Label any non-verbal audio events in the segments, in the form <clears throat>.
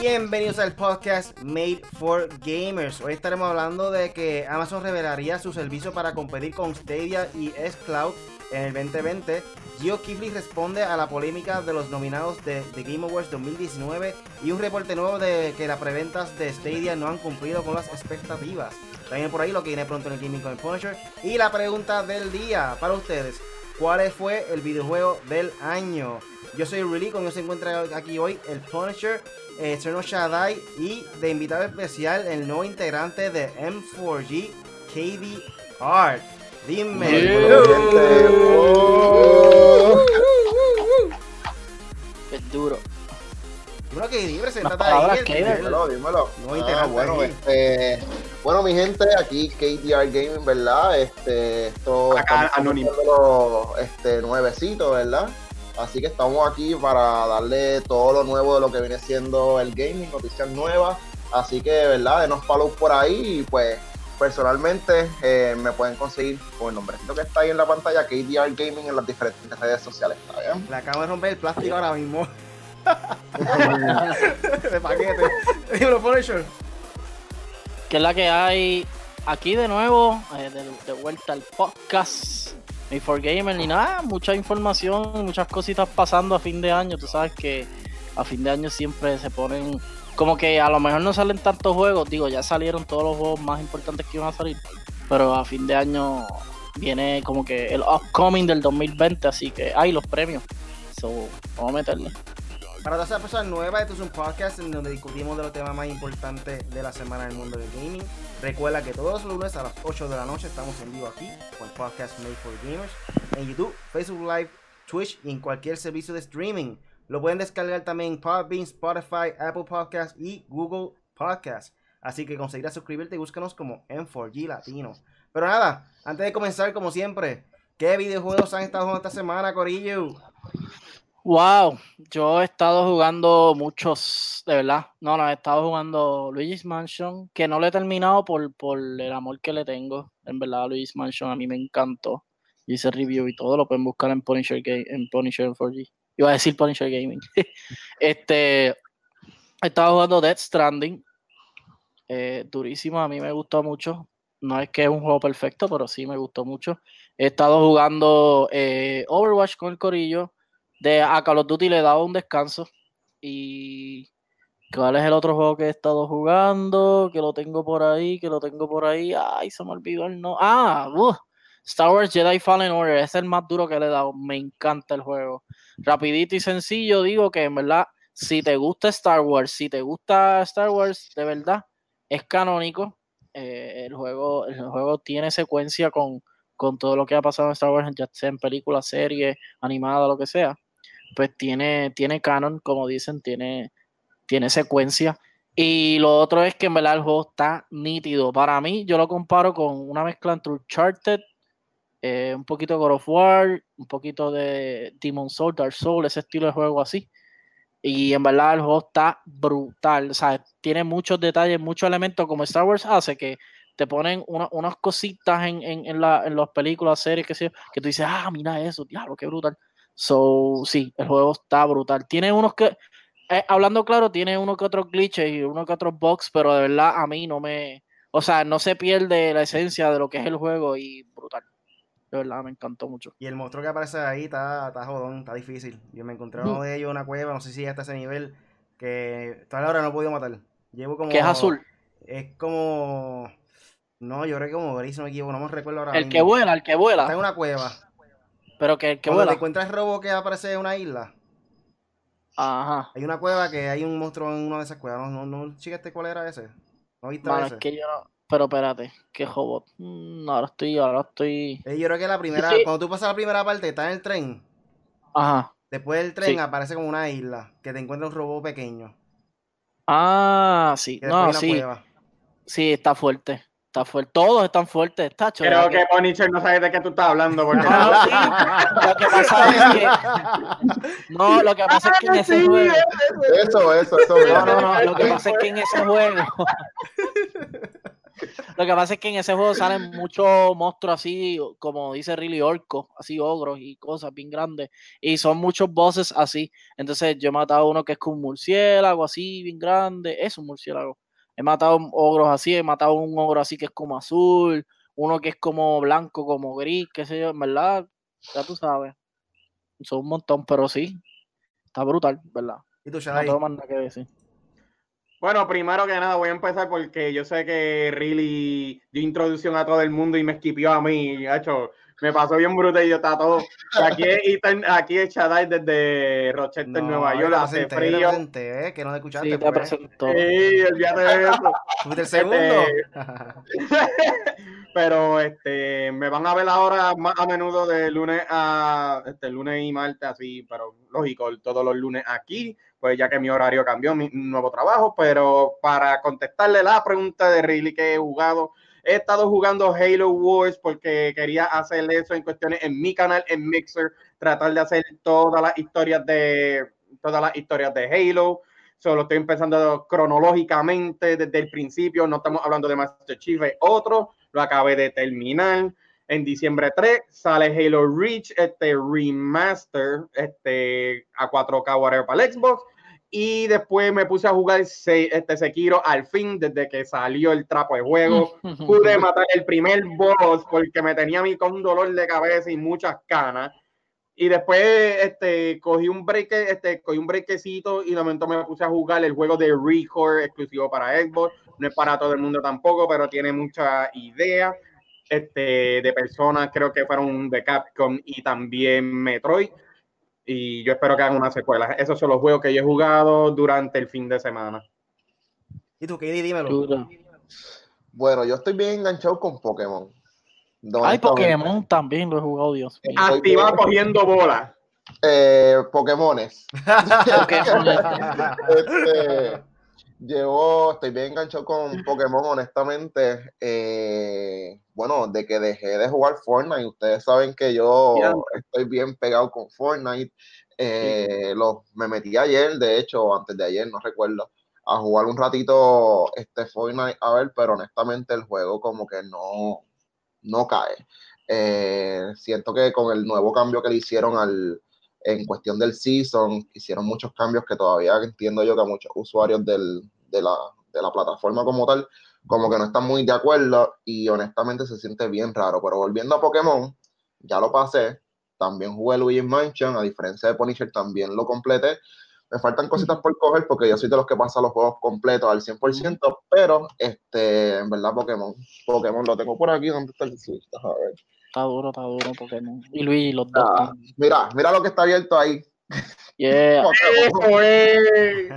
Bienvenidos al podcast Made for Gamers. Hoy estaremos hablando de que Amazon revelaría su servicio para competir con Stadia y S-Cloud en el 2020. Gio Kifli responde a la polémica de los nominados de The Game Awards 2019 y un reporte nuevo de que las preventas de Stadia no han cumplido con las expectativas. También por ahí lo que viene pronto en el Gaming con el Punisher. Y la pregunta del día para ustedes. ¿Cuál fue el videojuego del año? Yo soy Rudy, conmigo se encuentra aquí hoy el Punisher, eh, Shaddai y de invitado especial el nuevo integrante de M4G, KD Hart. Dime. Es duro. Dímelo que preséntate ahí. Dímelo, dímelo. Ah, bueno, este, bueno, mi gente, aquí KDR Gaming, ¿verdad? Este, esto Acá, anónimo. Este, nuevecito, ¿verdad? Así que estamos aquí para darle todo lo nuevo de lo que viene siendo el gaming, noticias nuevas. Así que, ¿verdad? Denos follow por ahí y pues personalmente eh, me pueden conseguir con el nombrecito que está ahí en la pantalla, KDR Gaming en las diferentes redes sociales. ¿está bien? Le acabo de romper el plástico ahora mismo. <laughs> <laughs> de paquete. <laughs> Dímelo, Punisher. Que es la que hay aquí de nuevo, eh, de, vuelta al podcast. Ni for Gamer ni nada, mucha información, muchas cositas pasando a fin de año. Tú sabes que a fin de año siempre se ponen como que a lo mejor no salen tantos juegos, digo, ya salieron todos los juegos más importantes que iban a salir, pero a fin de año viene como que el upcoming del 2020, así que hay los premios. So, vamos a meterle. Para todas las personas nuevas, esto es un podcast en donde discutimos de los temas más importantes de la semana en el mundo del gaming. Recuerda que todos los lunes a las 8 de la noche estamos en vivo aquí con el podcast Made for Gamers en YouTube, Facebook Live, Twitch y en cualquier servicio de streaming. Lo pueden descargar también en Podbean, Spotify, Apple Podcasts y Google Podcasts. Así que conseguirás suscribirte y búscanos como M4G Latino. Pero nada, antes de comenzar, como siempre, ¿qué videojuegos han estado jugando esta semana, Corillo? Wow, yo he estado jugando muchos, de verdad. No, no, he estado jugando Luigi's Mansion, que no lo he terminado por, por el amor que le tengo. En verdad, Luigi's Mansion a mí me encantó. Hice review y todo, lo pueden buscar en Punisher, en Punisher 4G. Iba a decir Punisher Gaming. <laughs> este, estaba jugando Dead Stranding. Eh, durísimo, a mí me gustó mucho. No es que es un juego perfecto, pero sí me gustó mucho. He estado jugando eh, Overwatch con el corillo. De a Call of Duty le he dado un descanso. Y ¿cuál es el otro juego que he estado jugando? Que lo tengo por ahí, que lo tengo por ahí. Ay, se me olvidó el no. Ah, uh, Star Wars Jedi Fallen Order, es el más duro que le he dado. Me encanta el juego. Rapidito y sencillo, digo que en verdad, si te gusta Star Wars, si te gusta Star Wars, de verdad, es canónico. Eh, el, juego, el juego tiene secuencia con, con todo lo que ha pasado en Star Wars, ya sea en película, serie, animada, lo que sea. Pues tiene, tiene canon, como dicen, tiene, tiene secuencia. Y lo otro es que en verdad el juego está nítido. Para mí, yo lo comparo con una mezcla entre Uncharted eh, un poquito de God of War, un poquito de Demon Soul, Dark Soul, ese estilo de juego así. Y en verdad el juego está brutal. O sea, tiene muchos detalles, muchos elementos como Star Wars hace que te ponen unas cositas en, en, en, la, en las películas, series, que, que tú dices, ah, mira eso, diablo, qué brutal. So, sí, el juego está brutal. Tiene unos que, eh, hablando claro, tiene uno que otros glitches y uno que otros bugs, pero de verdad a mí no me, o sea, no se pierde la esencia de lo que es el juego y brutal. De verdad, me encantó mucho. Y el monstruo que aparece ahí está, está jodón, está difícil. Yo me encontré uno de ellos en una cueva, no sé si hasta ese nivel, que hasta ahora no he podido matar. Llevo como. ¿Qué es azul? Es como. No, yo creo que como gris, no me equivoco, no me recuerdo ahora. El que vuela, el que vuela. Está en una cueva. Pero que que Cuando vuela. te encuentras robo que aparece en una isla. Ajá. Hay una cueva que hay un monstruo en una de esas cuevas. No, no, no chequeaste cuál era ese. ¿No viste ese? es que yo no. Pero espérate, qué robot. Mm, ahora estoy, ahora estoy. Eh, yo creo que la primera, Sí. cuando tú pasas la primera parte, estás en el tren. Ajá. Después del tren Sí. aparece como una isla, que te encuentra un robot pequeño. Ah, sí. No, sí. cueva. Sí, está fuerte. Está fuerte. Todos están fuertes, está Creo que Punisher no sabe de qué tú estás hablando. Porque... <laughs> No, sí. Lo que pasa es que. No, lo que pasa es que en ese juego. Eso, eso, eso. No, no, no. Lo que pasa es que en ese juego. Lo que pasa es que en ese juego salen muchos monstruos así, como dice Riley Orco, así ogros y cosas bien grandes. Y son muchos bosses así. Entonces yo he matado uno que es como un murciélago así, bien grande. Es un murciélago. He matado ogros así, he matado un ogro así que es como azul, uno que es como blanco, como gris, qué sé yo, en verdad, ya tú sabes. Son un montón, pero sí. Está brutal, ¿verdad? ¿Y tú, No tengo más nada que decir. Bueno, primero que nada voy a empezar porque yo sé que Really dio introducción a todo el mundo y me esquipió a mí, hecho, me pasó bien bruto y yo estaba todo. <laughs> Aquí es, Ethan- aquí es Shaddai desde Rochester, Nueva yo York, hace presenté, frío. presenté, ¿eh? que no te escuchaste. Sí, te pues. presento. Sí, olvídate de eso. <laughs> ¿Fuiste el segundo? <laughs> Pero este, me van a ver ahora más a menudo de lunes a este, lunes y martes, así, pero lógico, todos los lunes aquí, pues ya que mi horario cambió, mi nuevo trabajo. Pero para contestarle la pregunta de Riley que he jugado, he estado jugando Halo Wars porque quería hacer eso en cuestiones en mi canal, en Mixer, tratar de hacer todas las historias de todas las historias de Halo. Solo estoy empezando cronológicamente desde el principio. No estamos hablando de Master Chief, es otro. Lo acabé de terminar. En diciembre 3 sale Halo Reach, este remaster, este a 4K whatever para el Xbox. Y después me puse a jugar Se- este Sekiro al fin, desde que salió el trapo de juego. <laughs> Pude matar el primer boss porque me tenía a mí con un dolor de cabeza y muchas canas. Y después este, cogí un break, este, cogí un breakcito y de momento me puse a jugar el juego de Record exclusivo para Xbox. No es para todo el mundo tampoco, pero tiene mucha idea este, de personas, creo que fueron de Capcom y también Metroid. Y yo espero que hagan una secuela. Esos son los juegos que yo he jugado durante el fin de semana. ¿Y tú, Katie, dímelo? Bueno, yo estoy bien enganchado con Pokémon. No, Ay, honestamente. Pokémon también lo he jugado, Dios mío. Activa bien. cogiendo bola. Eh, Pokémones. <laughs> Pokémon. Este, llevo, estoy bien enganchado con Pokémon, honestamente. Eh, bueno, de que dejé de jugar Fortnite, ustedes saben que yo estoy bien pegado con Fortnite. Eh, lo- me metí ayer, de hecho, antes de ayer, no recuerdo, a jugar un ratito este Fortnite, a ver, pero honestamente el juego como que no, no cae. Eh, siento que con el nuevo cambio que le hicieron al, en cuestión del season, hicieron muchos cambios que todavía entiendo yo que a muchos usuarios del- de, la, de la plataforma como tal, como que no están muy de acuerdo y honestamente se siente bien raro. Pero volviendo a Pokémon, ya lo pasé, también jugué Luigi's Mansion, a diferencia de Punisher también lo completé. Me faltan cositas por coger porque yo soy de los que pasan los juegos completos al 100%, pero este, en verdad Pokémon, Pokémon lo tengo por aquí, ¿dónde está el Switch? A ver. Está duro, está duro Pokémon. Y Luigi, los dos. Ah, mira, mira lo que está abierto ahí. Yeah. <laughs> Eso es.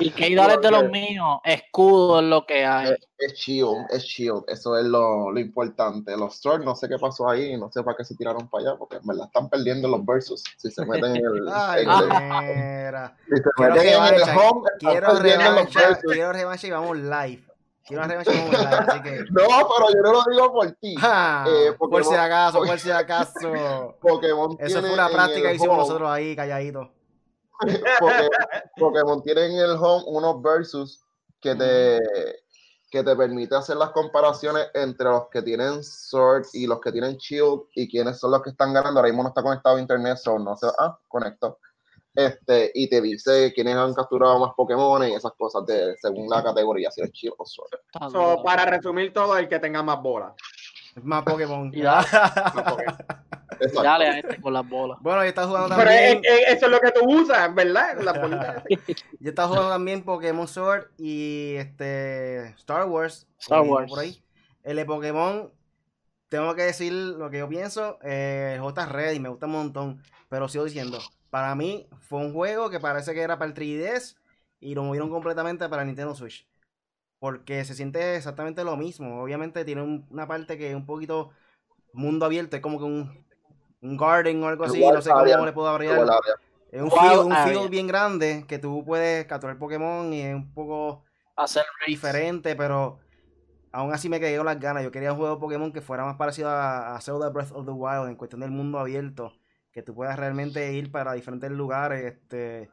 Y que dale de los míos. Escudo es lo que hay. Es, es shield, es shield, eso es lo, lo importante. Los Swords, no sé qué pasó ahí, no sé para qué se tiraron para allá, porque en verdad están perdiendo los versus. Si se meten en el, <laughs> Ay, en el- si se Quiero meten en el home, quiero revancha, quiero revancha y vamos live. Quiero revancha y vamos live, así que... <laughs> No, pero yo no lo digo por ti. ¡Ja! Eh, por si acaso, por si acaso. Pokémon Eso tiene fue una práctica que hicimos home- nosotros ahí, calladitos. <laughs> Pokémon, Pokémon tiene en el home unos versus que te, que te permite hacer las comparaciones entre los que tienen Sword y los que tienen Shield y quiénes son los que están ganando. Ahora mismo no está conectado a internet, so no sé. Ah, conectó. Este, y te dice quiénes han capturado más Pokémon y esas cosas de, según la categoría, si es Shield o Sword. Está So, para resumir todo, el que tenga más bolas. Más Pokémon. Y dale. Más Pokémon. Dale a este con las bolas. bueno, yo estaba jugando Pero es- también. es- eso es lo que tú usas, ¿verdad? Las bolitas. <laughs> Yo estaba jugando también Pokémon Sword y este Star Wars. Star Wars. Por ahí. El de Pokémon, tengo que decir lo que yo pienso. Eh, el juego está ready, me gusta un montón. Pero sigo diciendo, para mí fue un juego que parece que era para el 3DS y lo movieron completamente para Nintendo Switch. Porque se siente exactamente lo mismo. Obviamente tiene un- una parte que es un poquito mundo abierto, es como que un, un garden o algo así. No sé cómo le puedo abrir. Es un field, un field bien grande que tú puedes capturar Pokémon y es un poco Hacer diferente, pero aún así me quedé con las ganas. Yo quería un juego de Pokémon que fuera más parecido a, a Zelda Breath of the Wild en cuestión del mundo abierto, que tú puedas realmente ir para diferentes lugares este,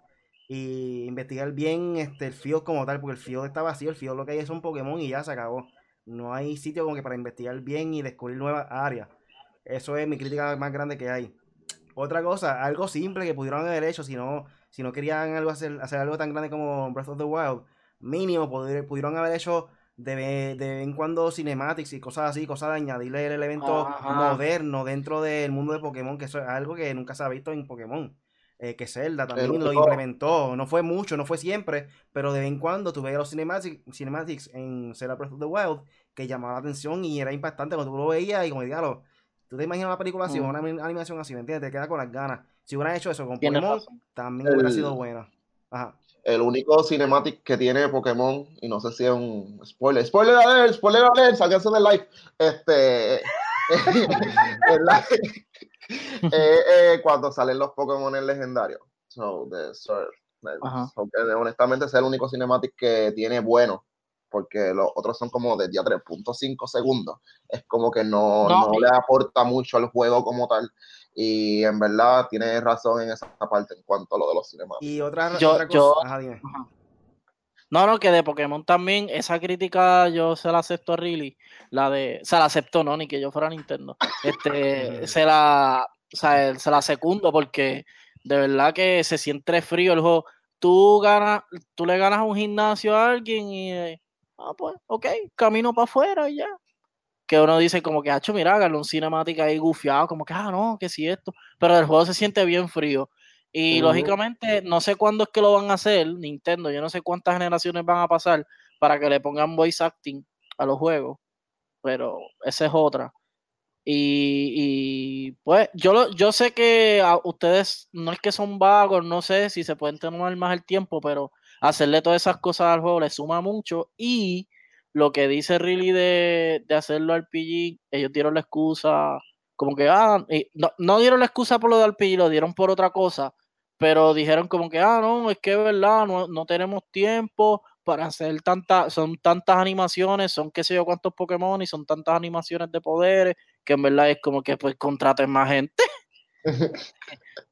y investigar bien este, el field como tal, porque el field está vacío, el field lo que hay son Pokémon y ya se acabó. no hay sitio como que para investigar bien y descubrir nuevas áreas. Eso es mi crítica más grande que hay. Otra cosa, algo simple que pudieron haber hecho si no, si no querían algo hacer, hacer algo tan grande como Breath of the Wild, mínimo pudieron haber hecho de, de vez en cuando cinematics y cosas así, cosas de añadirle el elemento moderno dentro del mundo de Pokémon, que eso es algo que nunca se ha visto en Pokémon. Eh, que Zelda también lo implementó, no fue mucho, no fue siempre, pero de vez en cuando tuve los cinematics, cinematics en Zelda Breath of the Wild que llamaba la atención y era impactante cuando tú lo veías y como diablo, tú te imaginas una película así, una animación así, ¿me entiendes? Te queda con las ganas. Si hubieran hecho eso con Pokémon, también hubiera sido buena. Ajá. El único cinematic que tiene Pokémon, y no sé si es un spoiler, spoiler alert, spoiler alert, salganse del live. Este. <laughs> eh, cuando salen los Pokémon legendarios. So, de, honestamente, es el único cinematic que tiene bueno, porque los otros son como de día 3.5 segundos. Es como que no, no, le aporta mucho al juego como tal. Y en verdad tiene razón en esa parte en cuanto a lo de los cinemáticos. Y otra, otra cosa. No, no, que de Pokémon también, esa crítica yo se la acepto a Riley. La de. Se la acepto, no, ni que yo fuera Nintendo. Este, <laughs> se la. O sea, se la secundo porque de verdad que se siente frío el juego. Tú ganas, tú le ganas a un gimnasio a alguien y eh, ah, pues, ok, camino para afuera y ya que uno dice como que, hacho, mira, hágalo un cinemática ahí gufiado, como que, ah, no, que si esto, pero el juego se siente bien frío. Y lógicamente, no sé cuándo es que lo van a hacer, Nintendo, yo no sé cuántas generaciones van a pasar para que le pongan voice acting a los juegos, pero esa es otra. Y, pues yo, yo sé que a ustedes no es que son vagos, no sé si se pueden tomar más el tiempo, pero hacerle todas esas cosas al juego le suma mucho y lo que dice Riley de, de hacerlo RPG, ellos dieron la excusa, como que, ah, no, no, dieron la excusa por lo de RPG, lo dieron por otra cosa, pero dijeron como que, ah, no, es que es verdad, no, no tenemos tiempo para hacer tantas, son tantas animaciones, son qué sé yo cuántos Pokémon y son tantas animaciones de poderes, que en verdad es como que pues contraten más gente. <laughs>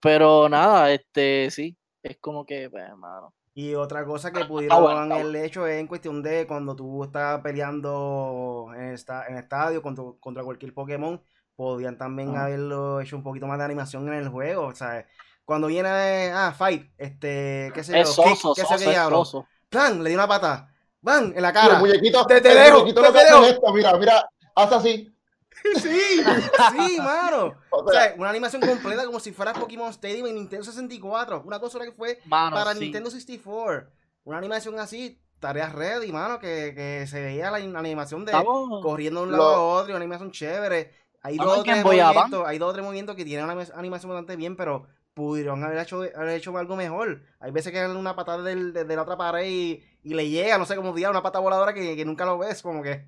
pero nada, este, sí, es como que, pues, hermano. Y otra cosa que pudieron haber hecho es en cuestión de cuando tú estás peleando en, esta, en estadio contra, contra cualquier Pokémon, podían también haberlo hecho un poquito más de animación en el juego. O sea, cuando viene ah, fight, este, qué sé yo, qué sé yo, plan, le di una pata, van, en la cara. te, te dejo, te, dejo. mira, mira, haz así. <laughs> Sí, sí, mano. O sea, una animación completa como si fuera Pokémon Stadium en Nintendo 64. Una cosa que fue para Nintendo 64. Una animación así, tareas ready, mano, que, que se veía la animación de corriendo de un lado a otro, una animación chévere. Hay dos, tres movimientos, hay dos o tres movimientos que tienen una animación bastante bien, pero pudieron haber hecho, haber hecho algo mejor. Hay veces que dan una patada del, de, la otra pared y, y, le llega, no sé cómo diga, una pata voladora que, que nunca lo ves, como que.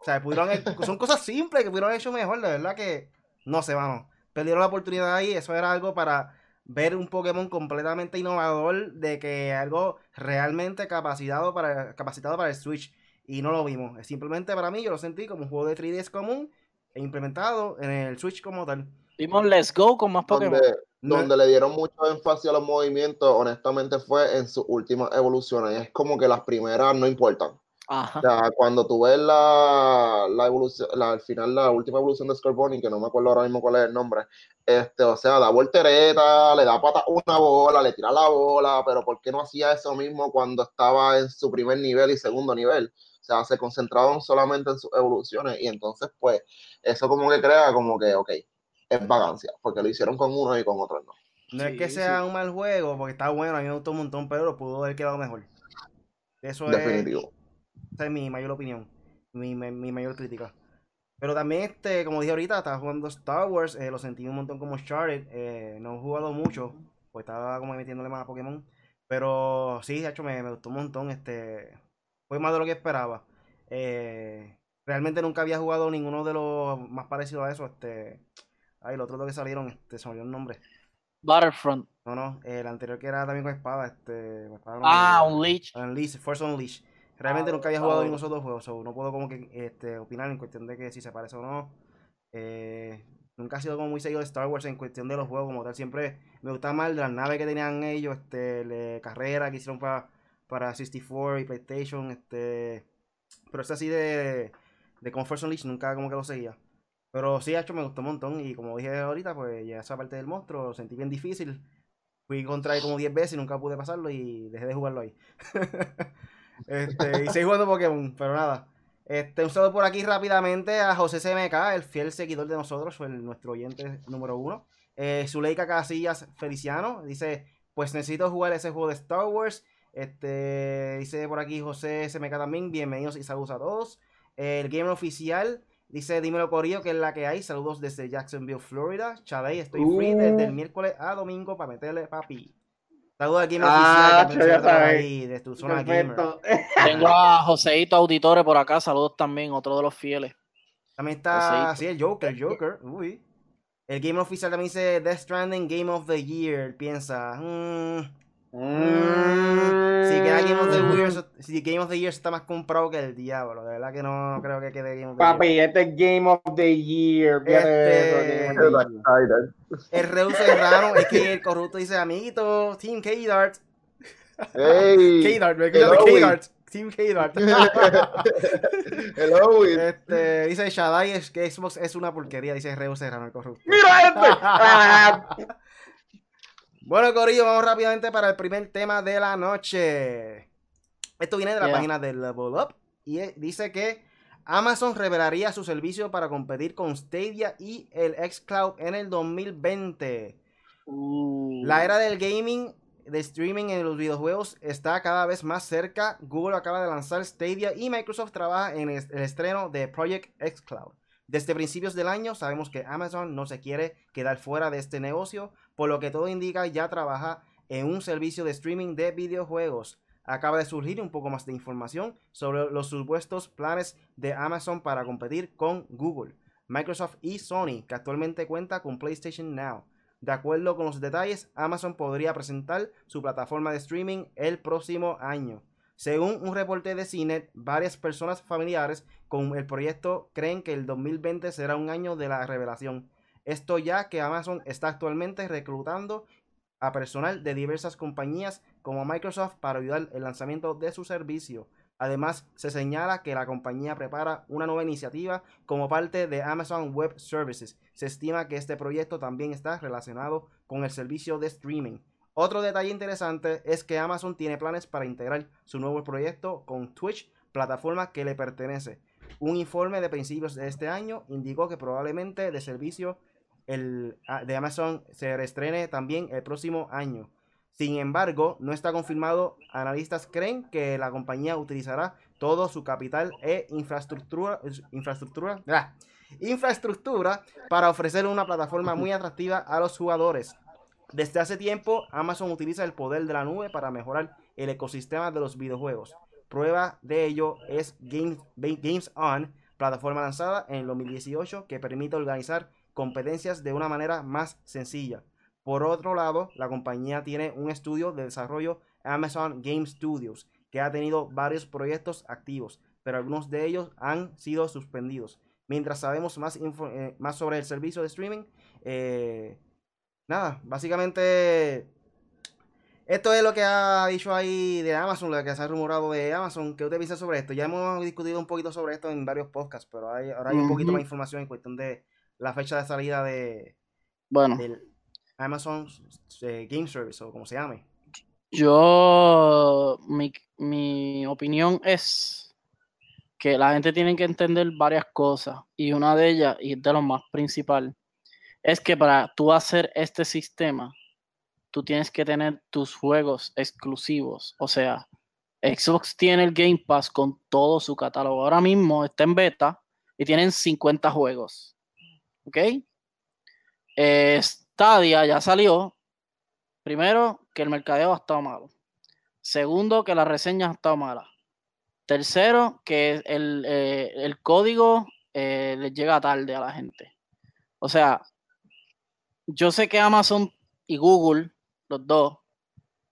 O sea, pudieron, <laughs> son cosas simples que pudieron haber hecho mejor, de verdad que no sé, vamos. Perdieron la oportunidad ahí, eso era algo para ver un Pokémon completamente innovador, de que algo realmente capacitado para, capacitado para el Switch. Y no lo vimos. Simplemente para mí yo lo sentí como un juego de 3DS común e implementado en el Switch como tal. Vimos Let's Go con más Pokémon. Donde, le dieron mucho énfasis a los movimientos, honestamente, fue en sus últimas evoluciones. Es como que las primeras no importan. O sea, cuando tú ves la, la evolución, la, al final la última evolución de Scorbunny, que no me acuerdo ahora mismo cuál es el nombre, este, o sea, da voltereta, le da pata una bola, le tira la bola, pero ¿por qué no hacía eso mismo cuando estaba en su primer nivel y segundo nivel? O sea, se concentraban solamente en sus evoluciones y entonces, pues, eso como que crea como que, ok, es vagancia, porque lo hicieron con uno y con otro no. No es que sea un mal juego, porque está bueno, a mí me gustó un montón, pero lo pudo haber quedado mejor. Eso Definitivo. Esa es mi mayor opinión, mi, mayor crítica. Pero también, este, como dije ahorita, estaba jugando Star Wars, eh, lo sentí un montón como Uncharted, eh, no he jugado mucho, pues estaba como metiéndole más a Pokémon. Pero sí, de hecho me, me, gustó un montón, este, fue más de lo que esperaba. Eh, realmente nunca había jugado ninguno de los más parecidos a eso, este, ay, los otros que salieron, este, se me olvidó el nombre. Battlefront. No, no, el anterior que era también con espada, este, ah, Unleashed. Unleashed, Force Unleashed. Realmente nunca había jugado ninguno de esos dos juegos, no puedo como que este, opinar en cuestión de que si se parece o no. Eh, nunca ha sido como muy seguido de Star Wars en cuestión de los juegos como tal. Siempre me gustaba más las naves que tenían ellos, este, carrera que hicieron para, para 64 y PlayStation, este. Pero es así de, de Comfort Unleashed nunca como que lo seguía. Pero sí, hecho me gustó un montón. Y como dije ahorita, pues ya esa parte del monstruo lo sentí bien difícil. Fui contra él como 10 veces y nunca pude pasarlo y dejé de jugarlo ahí. <laughs> este, y seguí jugando Pokémon, pero nada. Este, un saludo por aquí rápidamente a José CMK, el fiel seguidor de nosotros, fue nuestro oyente número uno. Eh, Zuleika Casillas Feliciano dice: Pues necesito jugar ese juego de Star Wars. Este, dice por aquí José SMK también. Bienvenidos y saludos a todos. el gamer oficial dice: Dímelo Corillo, que es la que hay. Saludos desde Jacksonville, Florida. Chavey, estoy free desde el uh. miércoles a domingo para meterle papi. Saludos al gamer ah, ahí, de tu zona gamer. <laughs> Tengo a Joseito Auditore por acá. Saludos también, otro de los fieles. También está, sí, el Joker, el Joker. Uy. El Game Oficial también dice Death Stranding Game of the Year. Piensa. Mm, mm, si queda Game of the Year, si Game of the Year está más comprado que el diablo. De verdad que no, creo que quede Game of the Papi, Year. este es Game of the Year. Este... El Reus Serrano es que el corrupto dice, amiguito, Team K-Dart. Hey, <laughs> K-Dart, me K-Dart. Team K-Dart. <laughs> Hello, este, dice Shadai es que Xbox es una porquería, dice Reus Serrano el corrupto. ¡Mira este! <laughs> bueno, Corillo, vamos rápidamente para el primer tema de la noche. Esto viene de la página de Level Up y dice que Amazon revelaría su servicio para competir con Stadia y el xCloud en el 2020. Uh. La era del gaming de streaming en los videojuegos está cada vez más cerca. Google acaba de lanzar Stadia y Microsoft trabaja en el estreno de Project xCloud. Desde principios del año sabemos que Amazon no se quiere quedar fuera de este negocio, por lo que todo indica ya trabaja en un servicio de streaming de videojuegos. Acaba de surgir un poco más de información sobre los supuestos planes de Amazon para competir con Google, Microsoft y Sony, que actualmente cuenta con PlayStation Now. De acuerdo con los detalles, Amazon podría presentar su plataforma de streaming el próximo año. Según un reporte de CINET, varias personas familiares con el proyecto creen que el 2020 será un año de la revelación. Esto ya que Amazon está actualmente reclutando a personal de diversas compañías como Microsoft para ayudar el lanzamiento de su servicio. Además, se señala que la compañía prepara una nueva iniciativa como parte de Amazon Web Services. Se estima que este proyecto también está relacionado con el servicio de streaming. Otro detalle interesante es que Amazon tiene planes para integrar su nuevo proyecto con Twitch, plataforma que le pertenece. Un informe de principios de este año indicó que probablemente el servicio de Amazon se reestrene también el próximo año. Sin embargo, no está confirmado. Analistas creen que la compañía utilizará todo su capital e infraestructura, infraestructura, ah, infraestructura para ofrecer una plataforma muy atractiva a los jugadores. Desde hace tiempo, Amazon utiliza el poder de la nube para mejorar el ecosistema de los videojuegos. Prueba de ello es Games, Games On, plataforma lanzada en el 2018 que permite organizar competencias de una manera más sencilla. Por otro lado, la compañía tiene un estudio de desarrollo Amazon Game Studios, que ha tenido varios proyectos activos, pero algunos de ellos han sido suspendidos. Mientras sabemos más, eh, más sobre el servicio de streaming, eh, nada, básicamente esto es lo que ha dicho ahí de Amazon, lo que se ha rumorado de Amazon. ¿Qué usted piensa sobre esto? Ya hemos discutido un poquito sobre esto en varios podcasts, pero ahora hay un poquito más información en cuestión de la fecha de salida de, bueno. Amazon eh, Game Service o como se llame. Yo, mi, opinión es que la gente tiene que entender varias cosas y una de ellas, y de lo más principal, es que para tú hacer este sistema, tú tienes que tener tus juegos exclusivos. O sea, Xbox tiene el Game Pass con todo su catálogo. Ahora mismo está en beta y tienen 50 juegos. ¿Ok? Stadia ya salió. Primero, que el mercadeo ha estado malo. Segundo, que las reseñas han estado malas. Tercero, que el, eh, código eh, les llega tarde a la gente. O sea, yo sé que Amazon y Google, los dos,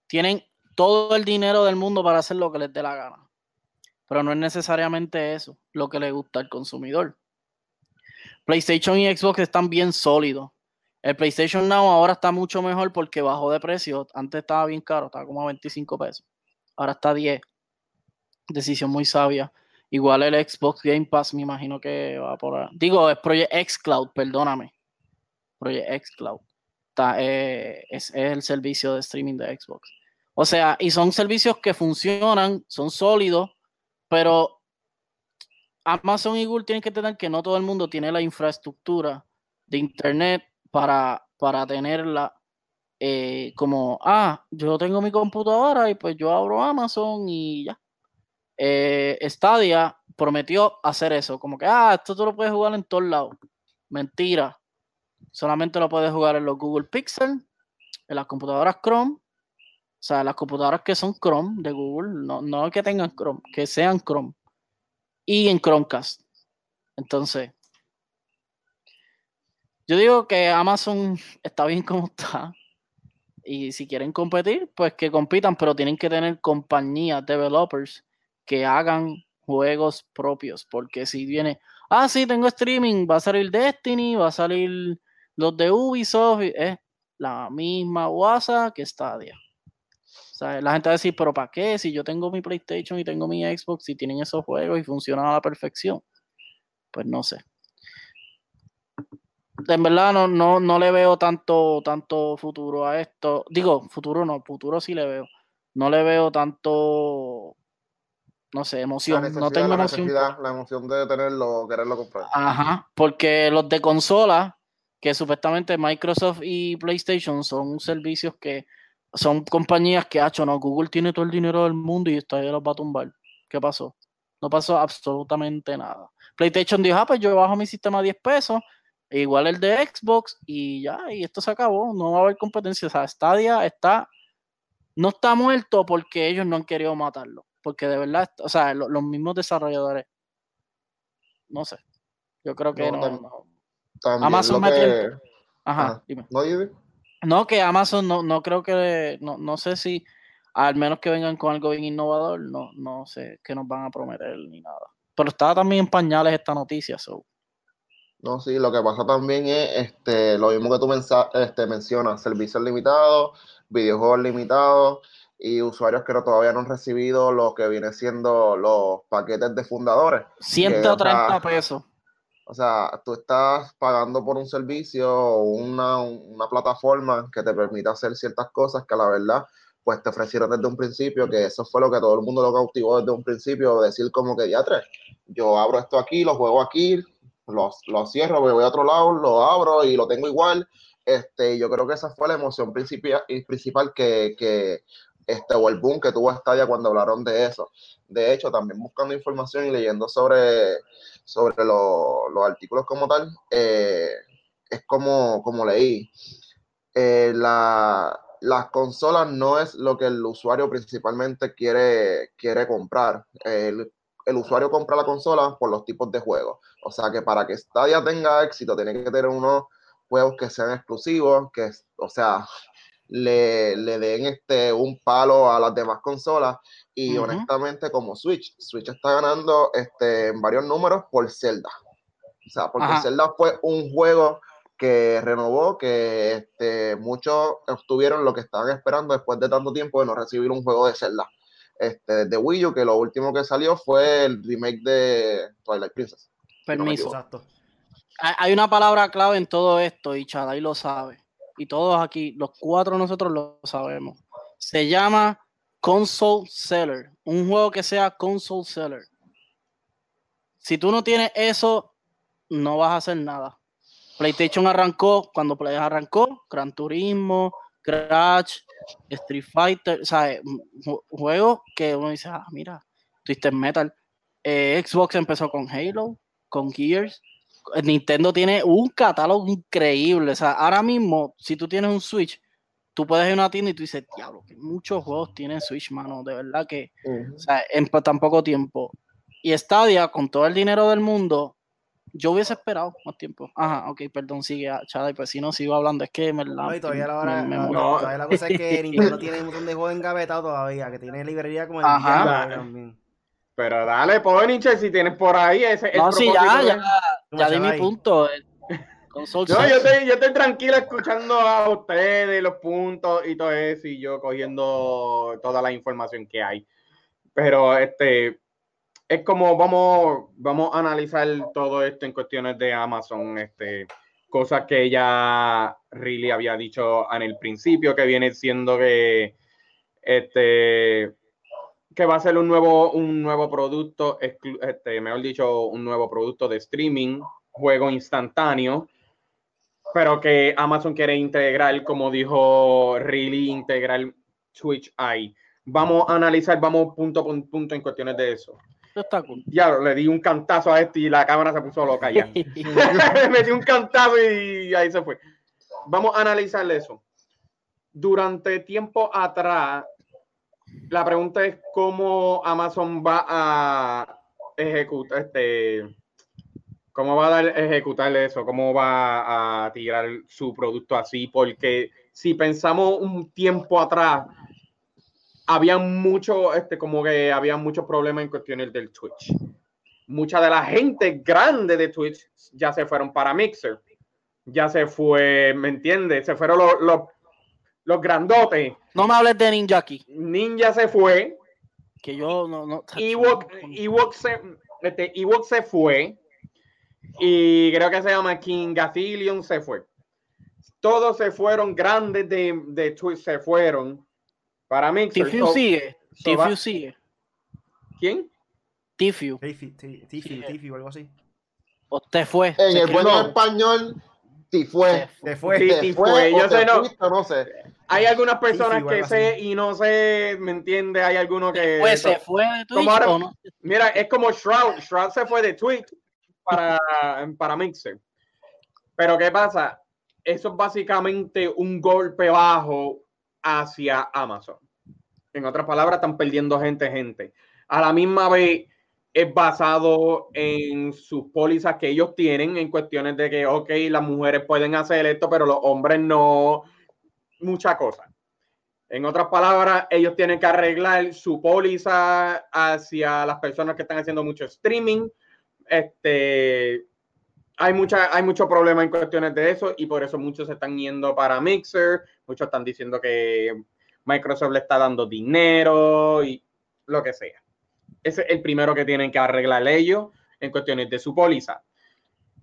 tienen todo el dinero del mundo para hacer lo que les dé la gana. Pero no es necesariamente eso lo que le gusta al consumidor. PlayStation y Xbox están bien sólidos. El PlayStation Now ahora está mucho mejor porque bajó de precio. Antes estaba bien caro, estaba como a 25 pesos. Ahora está a 10. Decisión muy sabia. Igual el Xbox Game Pass, me imagino que va por. Digo, es Project X Cloud, perdóname. Project X Cloud. Eh, es, el servicio de streaming de Xbox. O sea, y son servicios que funcionan, son sólidos, pero Amazon y Google tienen que tener que no todo el mundo tiene la infraestructura de Internet para, para tenerla eh, como, ah, yo tengo mi computadora y pues yo abro Amazon y ya. Eh, Stadia prometió hacer eso, como que, ah, esto tú lo puedes jugar en todos lados. Mentira. Solamente lo puedes jugar en los Google Pixel, en las computadoras Chrome, o sea, las computadoras que son Chrome de Google, no, no que tengan Chrome, que sean Chrome, y en Chromecast. Entonces, yo digo que Amazon está bien como está. Y si quieren competir, pues que compitan, pero tienen que tener compañías, developers, que hagan juegos propios. Porque si viene, ah, sí, tengo streaming, va a salir Destiny, va a salir los de Ubisoft, es la misma WhatsApp que Stadia. La gente va a decir, pero ¿para qué? Si yo tengo mi PlayStation y tengo mi Xbox y tienen esos juegos y funcionan a la perfección. Pues no sé. En verdad no, no, no le veo tanto, tanto futuro a esto. Digo, futuro no, futuro sí le veo. No le veo tanto no sé, emoción. no tengo la emoción. La emoción de tenerlo, quererlo comprar. Ajá, porque los de consola, que supuestamente Microsoft y PlayStation son servicios que son compañías que, ha hecho, no, Google tiene todo el dinero del mundo y está ahí los va a tumbar. ¿Qué pasó? No pasó absolutamente nada. PlayStation dijo, ah, pues yo bajo mi sistema a 10 pesos, igual el de Xbox, y ya, y esto se acabó, no va a haber competencia. O sea, Stadia está, no está muerto porque ellos no han querido matarlo porque de verdad, o sea, los mismos desarrolladores, no sé, yo creo que no. Amazon que... Ajá, dime. No, dime. No, que Amazon no, no creo que, no, no sé si, al menos que vengan con algo bien innovador, no, no sé qué nos van a prometer ni nada. Pero estaba también en pañales esta noticia, so. No, sí, lo que pasa también es este, lo mismo que tú este, mencionas, servicios limitados, videojuegos limitados, y usuarios que no, todavía no han recibido lo que viene siendo los paquetes de fundadores. 130 pesos. O sea, tú estás pagando por un servicio o una, una, plataforma que te permita hacer ciertas cosas que la verdad, pues te ofrecieron desde un principio, que eso fue lo que todo el mundo lo cautivó desde un principio, decir como que ya tres, yo abro esto aquí, lo juego aquí, lo, lo cierro, me voy a otro lado, lo abro y lo tengo igual. Este, yo creo que esa fue la emoción principal que, que este, o el boom que tuvo Stadia cuando hablaron de eso. De hecho, también buscando información y leyendo sobre, sobre los artículos como tal, eh, es como, como leí. Eh, la, las consolas no es lo que el usuario principalmente quiere, quiere comprar. El, el usuario compra la consola por los tipos de juegos. O sea que para que Stadia tenga éxito, tiene que tener unos juegos que sean exclusivos, que, o sea, le, le, den este, un palo a las demás consolas. Y honestamente, como Switch, Switch está ganando este, en varios números por Zelda. O sea, porque Zelda fue un juego que renovó, que este, muchos obtuvieron lo que estaban esperando después de tanto tiempo de no recibir un juego de Zelda. Este, de Wii U, que lo último que salió fue el remake de Twilight Princess. Permiso. Hay una palabra clave en todo esto y Chadai lo sabe y todos aquí, los cuatro nosotros lo sabemos. Se llama Console Seller, un juego que sea Console Seller. Si tú no tienes eso, no vas a hacer nada. PlayStation arrancó, cuando Play arrancó, Gran Turismo, Crash, Street Fighter, o sea, juegos que uno dice, ah, mira, Twisted Metal. Eh, Xbox empezó con Halo, con Gears, Nintendo tiene un catálogo increíble. O sea, ahora mismo, si tú tienes un Switch, tú puedes ir a una tienda y tú dices, diablo, que muchos juegos tienen Switch, mano. De verdad que, o sea, en tan poco tiempo. Y Stadia, con todo el dinero del mundo, yo hubiese esperado más tiempo. Ajá, ok, perdón, sigue, ah, Chada, pues si no sigo hablando, es que me No, y todavía la, hora, no, la cosa es que <laughs> Nintendo tiene un montón de juegos engavetados todavía, que tiene librería como el Ajá. Pero dale, Poniche, si tienes por ahí ese. No, sí, ya, ya, ya di mi punto. no, yo estoy, yo estoy tranquilo escuchando a ustedes los puntos y todo eso, y yo cogiendo toda la información que hay. Pero este, es como vamos, vamos a analizar todo esto en cuestiones de Amazon, este, cosas que ella really había dicho en el principio, que viene siendo que este que va a ser un nuevo, un nuevo producto, este, mejor dicho, un nuevo producto de streaming, juego instantáneo, pero que Amazon quiere integrar, como dijo Really, integrar Twitch ahí. Vamos a analizar, vamos punto por punto en cuestiones de eso. Ya, le di un cantazo a este y la cámara se puso loca ya. <laughs> <laughs> Me di un cantazo y ahí se fue. Vamos a analizar eso. Durante tiempo atrás, la pregunta es cómo Amazon va a ejecutar este cómo va a dar, ejecutar eso, cómo va a tirar su producto así, porque si pensamos un tiempo atrás, había mucho, este, como que había muchos problemas en cuestiones del Twitch. Mucha de la gente grande de Twitch ya se fueron para Mixer. Ya se fue, ¿me entiendes? Se fueron los, los, los grandotes. No me hables de Ninja aquí. Ninja se fue. Que yo no. no Ewok, se, este, se fue. Y creo que se llama King Gathilion se fue. Todos se fueron, grandes de, de Twitch se fueron para Mixer. Tifu sigue. Tifu sigue. ¿Quién? Tifu. Tifu, o algo así. O te fue. En el buen español, te fue. Te fue. Te fue. Yo sé, no. no sé. Hay algunas personas que sé y no sé, ¿me entiende? Hay algunos que. Pues se fue de Twitch o no? Mira, es como Shroud. Shroud se fue de Twitch para, <laughs> para Mixer. Pero ¿qué pasa? Eso es básicamente un golpe bajo hacia Amazon. En otras palabras, están perdiendo gente, gente. A la misma vez, es basado en sus pólizas que ellos tienen en cuestiones de que, ok, las mujeres pueden hacer esto, pero los hombres no, muchas cosas. En otras palabras, ellos tienen que arreglar su póliza hacia las personas que están haciendo mucho streaming. Este, hay, mucha, hay mucho problema en cuestiones de eso y por eso muchos se están yendo para Mixer, muchos están diciendo que Microsoft le está dando dinero y lo que sea. Ese es el primero que tienen que arreglar ellos en cuestiones de su póliza.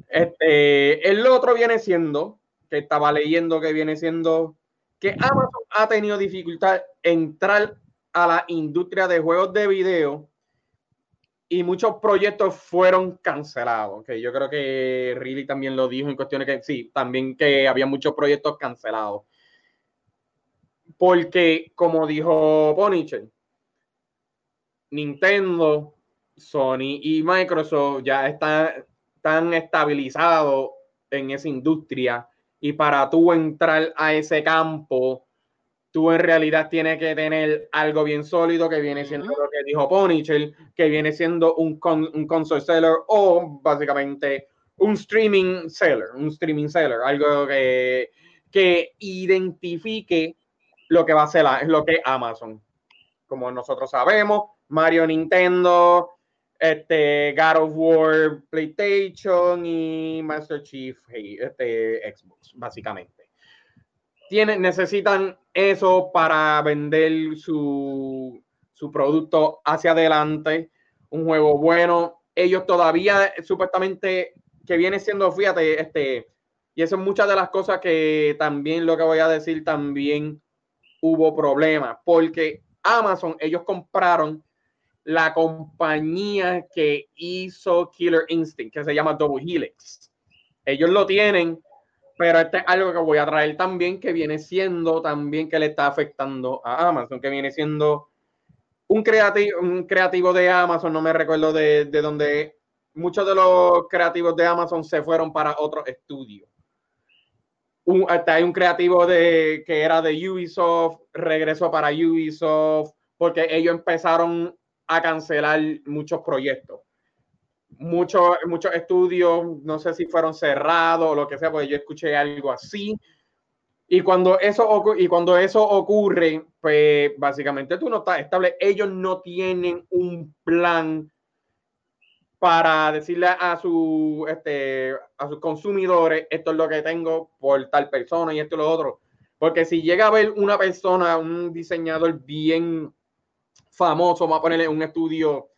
Este, el otro viene siendo, que estaba leyendo que viene siendo, que Amazon ha tenido dificultad en entrar a la industria de juegos de video y muchos proyectos fueron cancelados. Que yo creo que Riley también lo dijo en cuestiones que sí, también que había muchos proyectos cancelados. Porque, como dijo Ponichel, Nintendo, Sony y Microsoft ya están tan estabilizados en esa industria y para tú entrar a ese campo, tú en realidad tienes que tener algo bien sólido que viene siendo lo que dijo Ponychel, que viene siendo un, un console seller o básicamente un streaming seller, un streaming seller, algo que, que identifique lo que va a ser lo que Amazon. Como nosotros sabemos, Mario Nintendo, este, God of War PlayStation y Master Chief este, Xbox, básicamente. Tienen, necesitan eso para vender su, su producto hacia adelante, un juego bueno. Ellos todavía, supuestamente, que viene siendo, fíjate, este, y eso es muchas de las cosas que también lo que voy a decir, también hubo problemas, porque Amazon, ellos compraron la compañía que hizo Killer Instinct, que se llama Double Helix. Ellos lo tienen, pero este es algo que voy a traer también, que viene siendo también que le está afectando a Amazon, que viene siendo un creativo, un creativo de Amazon, no me recuerdo de, de dónde muchos de los creativos de Amazon se fueron para otro estudio. Un, hay un creativo de, que era de Ubisoft, regresó para Ubisoft, porque ellos empezaron a cancelar muchos proyectos. Muchos, muchos estudios, no sé si fueron cerrados o lo que sea, porque yo escuché algo así. Y cuando eso, y cuando eso ocurre, pues básicamente tú no estás estable. Ellos no tienen un plan para decirle a, su, este, a sus consumidores, esto es lo que tengo por tal persona y esto y lo otro. Porque si llega a ver una persona, un diseñador bien famoso, vamos a ponerle un estudio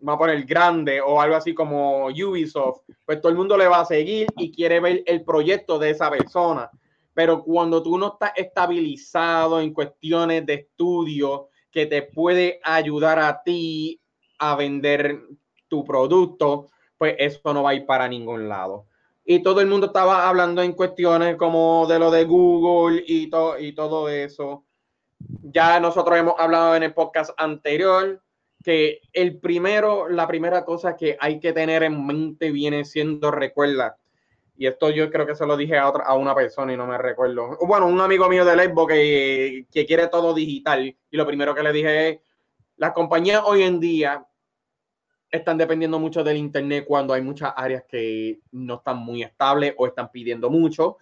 vamos a poner grande o algo así como Ubisoft, pues todo el mundo le va a seguir y quiere ver el proyecto de esa persona. Pero cuando tú no estás estabilizado en cuestiones de estudio que te puede ayudar a ti a vender tu producto, pues eso no va a ir para ningún lado. Y todo el mundo estaba hablando en cuestiones como de lo de Google y, y todo eso. Ya nosotros hemos hablado en el podcast anterior que el primero, la primera cosa que hay que tener en mente viene siendo, recuerda, y esto yo creo que se lo dije a, otra, a una persona y no me recuerdo. Bueno, un amigo mío de Xbox que, que quiere todo digital y lo primero que le dije es, las compañías hoy en día están dependiendo mucho del Internet cuando hay muchas áreas que no están muy estables o están pidiendo mucho.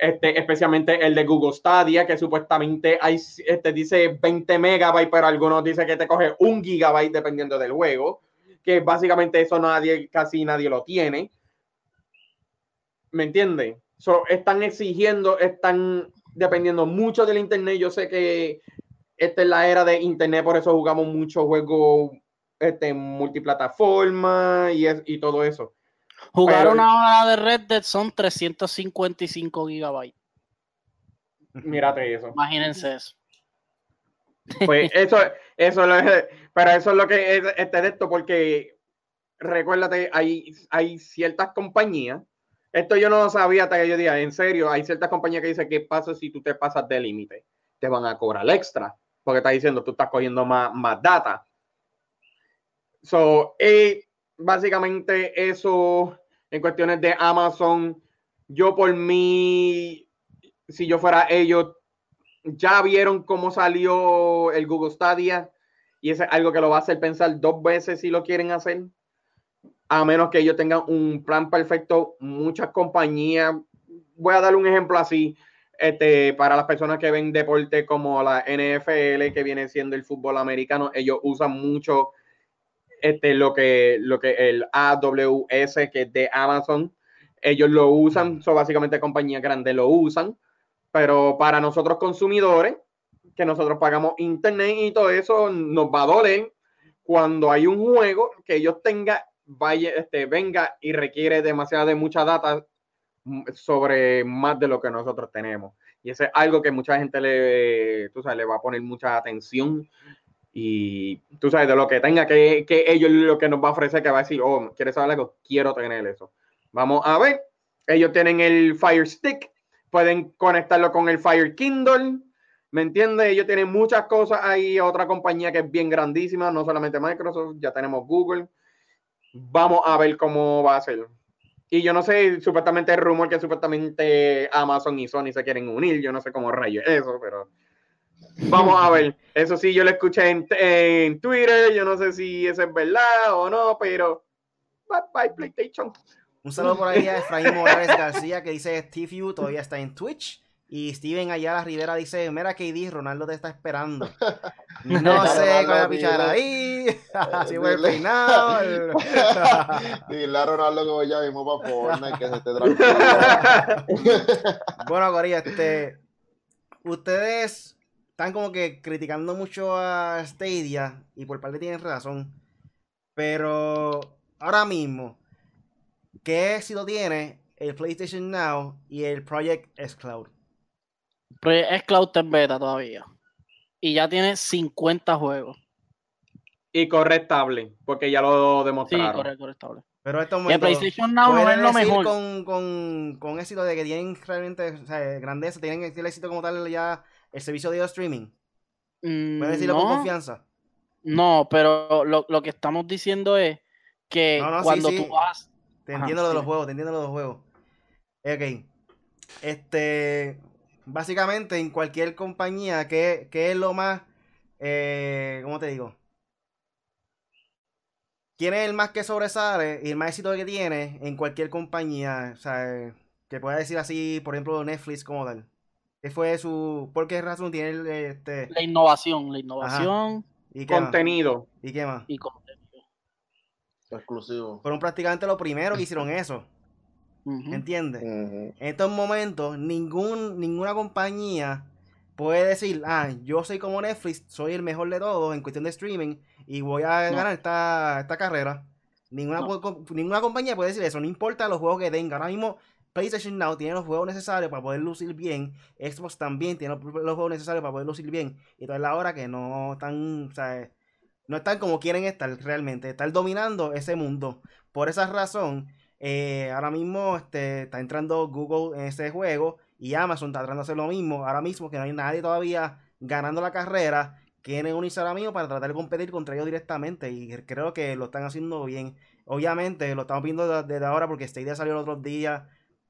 Este, especialmente el de Google Stadia, que supuestamente hay, este, dice 20 megabytes, pero algunos dicen que te coge un gigabyte dependiendo del juego, que básicamente eso nadie, casi nadie lo tiene. ¿Me entienden? están exigiendo, están dependiendo mucho del Internet. Yo sé que esta es la era de Internet, por eso jugamos muchos juegos este, multiplataforma y, y todo eso. Jugar una hora de Red Dead son 355 gigabytes. Mírate eso. Imagínense eso. Pues <laughs> eso, eso es, pero eso es lo que es este de esto, porque recuérdate, hay, hay ciertas compañías, esto yo no sabía hasta que yo día, en serio, hay ciertas compañías que dicen, ¿qué pasa si tú te pasas de límite? Te van a cobrar extra, porque está diciendo, tú estás cogiendo más, más data. So, eh, básicamente eso en cuestiones de Amazon, yo por mí, si yo fuera ellos, ya vieron cómo salió el Google Stadia y es algo que lo va a hacer pensar dos veces si lo quieren hacer, a menos que ellos tengan un plan perfecto. Muchas compañías, voy a dar un ejemplo así, este, para las personas que ven deporte como la NFL, que viene siendo el fútbol americano, ellos usan mucho este, lo, que, lo que el AWS, que es de Amazon, ellos lo usan, son básicamente compañías grandes lo usan, pero para nosotros consumidores, que nosotros pagamos internet y todo eso, nos va a doler cuando hay un juego que ellos tengan, vaya, este, venga y requiere demasiada de mucha data sobre más de lo que nosotros tenemos. Y eso es algo que mucha gente le, tú sabes, le va a poner mucha atención y tú sabes, de lo que tenga que, que ellos lo que nos va a ofrecer, que va a decir, oh, ¿quieres saber algo? Quiero tener eso. Vamos a ver. Ellos tienen el Fire Stick, pueden conectarlo con el Fire Kindle. ¿Me entiendes? Ellos tienen muchas cosas ahí. Otra compañía que es bien grandísima, no solamente Microsoft, ya tenemos Google. Vamos a ver cómo va a ser. Y yo no sé, supuestamente el rumor que supuestamente Amazon y Sony se quieren unir. Yo no sé cómo rayos eso, pero Vamos a ver. Eso sí, yo lo escuché en, Twitter. Yo no sé si eso es verdad o no, pero bye bye PlayStation. Un saludo por ahí a Efraín Morales García que dice Steve U todavía está en Twitch. Y Steven Ayala Rivera dice, mira KD, Ronaldo te está esperando. No <laughs> sé cuál es la pichara ahí. <laughs> Así fue el peinado. <laughs> Dile a Ronaldo que voy ya mismo para Fortnite, que se esté tranquilo. bueno, Corilla, este... Ustedes están como que criticando mucho a Stadia y por parte tienen razón. Pero ahora mismo, ¿qué éxito tiene el PlayStation Now y el Project S Cloud? Project S Cloud está en beta todavía. Y ya tiene 50 juegos. Y correctable, porque ya lo demostraron. Sí, correcto, correctable. Pero esto el PlayStation Now no es lo mejor. Con, con, con éxito de que tienen realmente o sea, grandeza, tienen el éxito como tal ya el servicio de streaming. ¿Puedes decirlo con confianza? No, pero lo, lo, que estamos diciendo es que cuando tú vas. Te entiendo lo de los juegos, te entiendo lo de los juegos. Ok. Este. Básicamente, en cualquier compañía, ¿qué, es lo más. Eh, ¿Cómo te digo? ¿Quién es el más que sobresale y el más éxito que tiene en cualquier compañía? O sea, que pueda decir así, por ejemplo, Netflix como tal. ¿Qué fue su. ¿Por qué razón tiene este. La innovación, la innovación. ¿Y contenido. ¿Y qué más? Y contenido. Exclusivo. Fueron prácticamente los primeros que hicieron eso. ¿Entiendes? En estos momentos, ningún, ninguna compañía puede decir, ah, yo soy como Netflix, soy el mejor de todos en cuestión de streaming y voy a No. ganar esta, esta carrera. Ninguna, No. ninguna compañía puede decir eso, no importa los juegos que tenga. Ahora mismo PlayStation Now tiene los juegos necesarios para poder lucir bien, Xbox también tiene los, juegos necesarios para poder lucir bien. Y toda la hora que no están, o sea, no están como quieren estar realmente, estar dominando ese mundo. Por esa razón, eh, ahora mismo este, está entrando Google en ese juego y Amazon está tratando de hacer lo mismo. Ahora mismo que no hay nadie todavía ganando la carrera, quieren unirse ahora mismo para tratar de competir contra ellos directamente y creo que lo están haciendo bien. Obviamente lo estamos viendo de- desde ahora porque Stadia salió el otro día.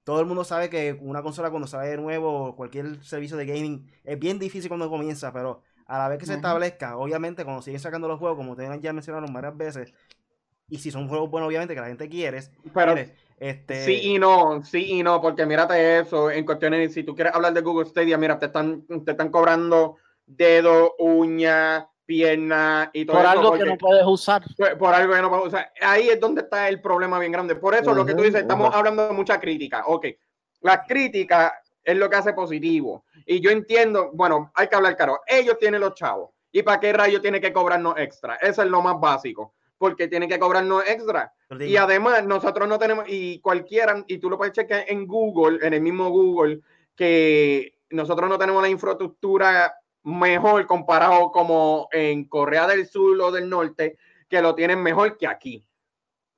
Todo el mundo sabe que una consola cuando sale de nuevo, cualquier servicio de gaming, es bien difícil cuando comienza, pero a la vez que se establezca, obviamente cuando siguen sacando los juegos, como ustedes ya mencionaron varias veces, y si son juegos buenos, obviamente que la gente quiere, Pero quiere, este, sí y no, sí y no, porque mírate eso, en cuestiones, si tú quieres hablar de Google Stadia, mira, te están, te están cobrando dedo, uña, pierna y todo Por eso. algo porque- que no puedes usar. Pues, por algo que no o sea, ahí es donde está el problema bien grande. Por eso lo que tú dices, estamos hablando de mucha crítica. Ok, la crítica es lo que hace positivo. Y yo entiendo, bueno, hay que hablar claro, ellos tienen los chavos. ¿Y para qué rayos tiene que cobrarnos extra? Eso es lo más básico. Porque tienen que cobrarnos extra. Y además, nosotros no tenemos, y cualquiera, y tú lo puedes chequear en Google, en el mismo Google, que nosotros no tenemos la infraestructura mejor comparado como en Corea del Sur o del Norte, que lo tienen mejor que aquí.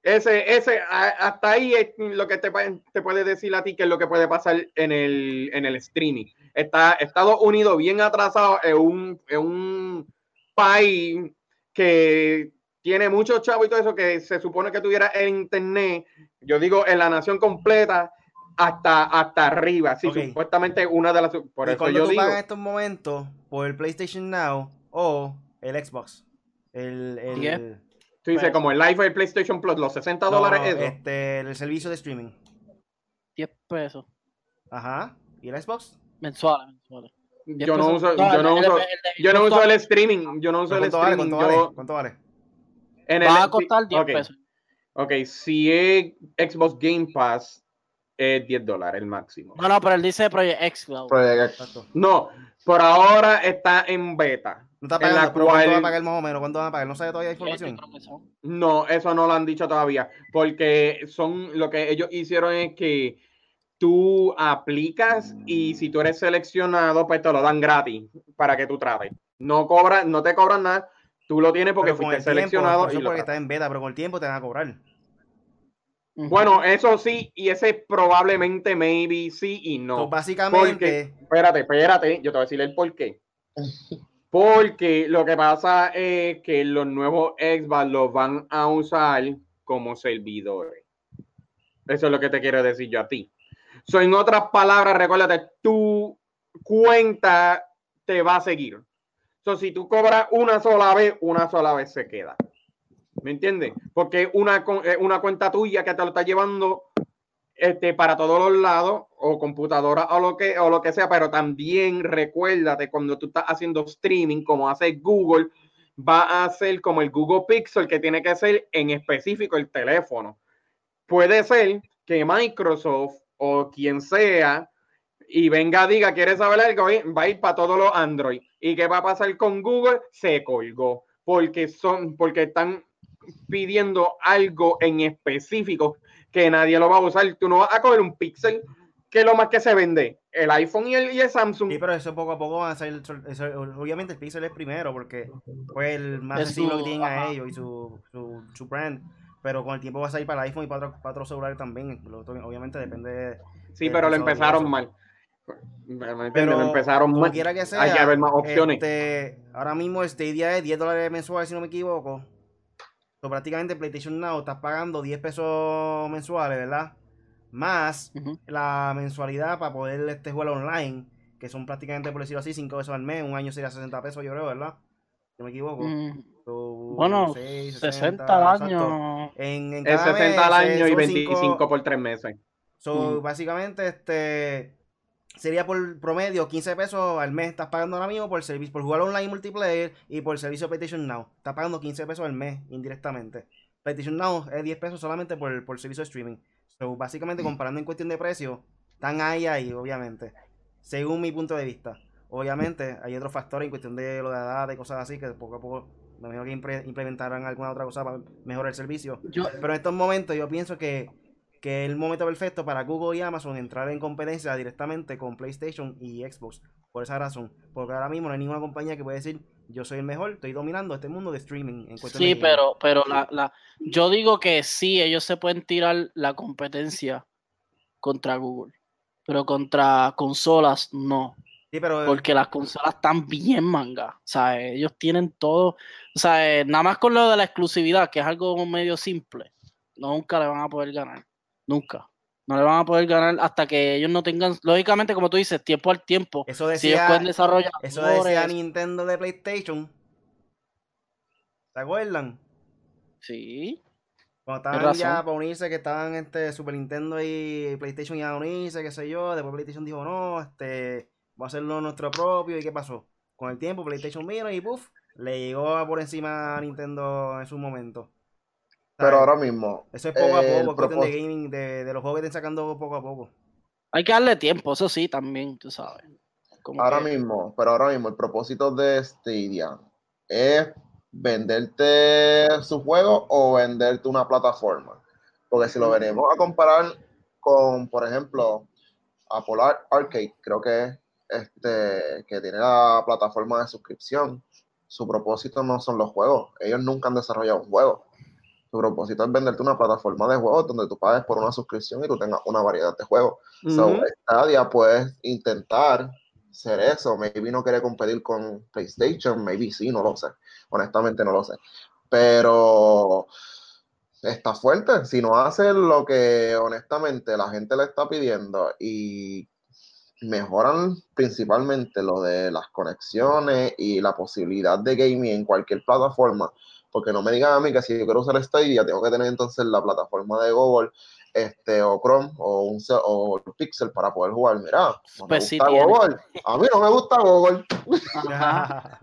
Ese, ese, hasta ahí es lo que te, te puede decir a ti que es lo que puede pasar en el, en el streaming. Está Estados Unidos bien atrasado en un, en un país que tiene muchos chavos y todo eso que se supone que tuviera el internet, yo digo en la nación completa, hasta, hasta arriba. Sí, Ok. supuestamente una de las. Por ¿y eso yo digo. pagas en estos momentos por el PlayStation Now o el Xbox? El, el. Tú dices como el Live del PlayStation Plus, los 60 no, dólares, eso. este, el servicio de streaming. 10 pesos Ajá. ¿Y el Xbox? mensuales. mensuales. 10 yo no uso, yo no el- uso, el- el yo no uso el streaming, yo no uso ¿Pero el streaming. ¿Cuánto vale? yo- ¿Cuánto vale? en el- Va a costar 10 ok, pesos. Ok, si es Xbox Game Pass, es 10 dólares el máximo. No, no, pero él dice Project X Cloud. Project Exacto. No, por ahora está en beta. No está en pagando, la pero ¿cuánto va a pagar más o menos? ¿Cuánto van a pagar? ¿No sabe todavía yo información? No, eso no lo han dicho todavía, porque son lo que ellos hicieron es que tú aplicas y si tú eres seleccionado, pues te lo dan gratis para que tú trates. No cobran, no te cobran nada, tú lo tienes porque Pero fuiste tiempo, seleccionado. por eso y lo porque está en beta, pero con el tiempo te van a cobrar. Bueno, eso sí, y ese probablemente, maybe, sí y no. So, básicamente, Espérate, espérate, yo te voy a decir el por qué. <laughs> Porque lo que pasa es que los nuevos Xbox los van a usar como servidores. Eso es lo que te quiero decir yo a ti. So, en otras palabras, recuérdate, tu cuenta te va a seguir. So, si tú cobras una sola vez, una sola vez se queda. ¿Me entiendes? Porque una, eh, una cuenta tuya que te lo está llevando este, para todos los lados, o computadora o lo que o lo que sea, pero también recuérdate cuando tú estás haciendo streaming, como hace Google, va a ser como el Google Pixel, que tiene que ser en específico el teléfono. Puede ser que Microsoft o quien sea y venga, diga, quiere saber algo, va a ir para todos los Android. ¿Y qué va a pasar con Google? Se colgó, porque son, porque están pidiendo algo en específico que nadie lo va a usar. Tú no vas a coger un Pixel, que es lo más que se vende, el iPhone y el, y el Samsung. sí, pero eso poco a poco va a ser. eso- obviamente el Pixel es primero porque fue el más su- que tienen a ellos y su, su, su brand. Pero con el tiempo va a salir para el iPhone y para otros para otros celulares también. Lo otro, Obviamente depende. de- Sí, pero lo empezaron mal. Pero lo empezaron como mal. quiera que sea, Hay que haber más opciones. este, ahora mismo este día es 10 dólares mensuales, si no me equivoco. So, prácticamente PlayStation Now estás pagando 10 pesos mensuales, ¿verdad? Más Ujú. la mensualidad para poder este jugar online, que son prácticamente, por decirlo así, 5 pesos al mes. Un año sería 60 pesos, yo creo, ¿verdad? Si no me equivoco. Mm, So, Bueno, seis, 60 al exacto. año. En, en Es cada 60 al mes, año y son 25 cinco- por tres meses. So, Ujú. básicamente, este sería por promedio 15 pesos al mes. Estás pagando ahora mismo por servicio, por jugar online multiplayer y por el servicio PlayStation Now. Estás pagando 15 pesos al mes indirectamente. PlayStation Now es 10 pesos solamente por, por el servicio de streaming. So, básicamente, comparando en cuestión de precio, están ahí, ahí, obviamente. Según mi punto de vista. obviamente hay otros factores en cuestión de lo de edad y cosas así que poco a poco me imagino que implementarán alguna otra cosa para mejorar el servicio. Yo, Pero en estos momentos yo pienso que, que es el momento perfecto para Google y Amazon entrar en competencia directamente con PlayStation y Xbox. Por esa razón. Porque ahora mismo no hay ninguna compañía que pueda decir yo soy el mejor, estoy dominando este mundo de streaming. En sí, de gaming". pero, pero la, la, yo digo que sí, ellos se pueden tirar la competencia contra Google, pero contra consolas no, Sí, pero porque las consolas están bien manga, o sea, ellos tienen todo, o sea, eh, nada más con lo de la exclusividad, que es algo medio simple, nunca le van a poder ganar, nunca. No le van a poder ganar hasta que ellos no tengan, lógicamente, como tú dices, tiempo al tiempo. eso Si ellos decía, pueden desarrollar. eso decía Nintendo de PlayStation. ¿Se acuerdan? Sí. Cuando estaban ya para unirse, que estaban este Super Nintendo y PlayStation iban a unirse, qué sé yo. Después PlayStation dijo, no, este, va a hacerlo nuestro propio. ¿Y qué pasó? Con el tiempo, PlayStation vino y puff, le llegó por encima a Nintendo en su momento. Pero ahora mismo, Eso es poco a el poco, cuestión de propós- gaming, de, de los juegos que estén sacando poco a poco. Hay que darle tiempo, eso sí, también, tú sabes. Como ahora que- mismo, pero ahora mismo el propósito de Stadia es venderte su juego o venderte una plataforma. Porque si lo venimos a comparar con, por ejemplo, Apple Ar- Arcade, creo que es este, que tiene la plataforma de suscripción, su propósito no son los juegos. Ellos nunca han desarrollado un juego. Su propósito es venderte una plataforma de juegos donde tú pagues por una suscripción y tú tengas una variedad de juegos. So, Ujú. Stadia puedes intentar ser eso. Maybe no quiere competir con PlayStation, maybe sí, no lo sé. Honestamente no lo sé. Pero está fuerte. Si no hace lo que honestamente la gente le está pidiendo y mejoran principalmente lo de las conexiones y la posibilidad de gaming en cualquier plataforma. Porque no me digan a mí que si yo quiero usar Stadia, tengo que tener entonces la plataforma de Google este, o Chrome o, un, o el Pixel para poder jugar. Mira, no me Pues gusta. Google. A mí no me gusta Google. <laughs> Ajá.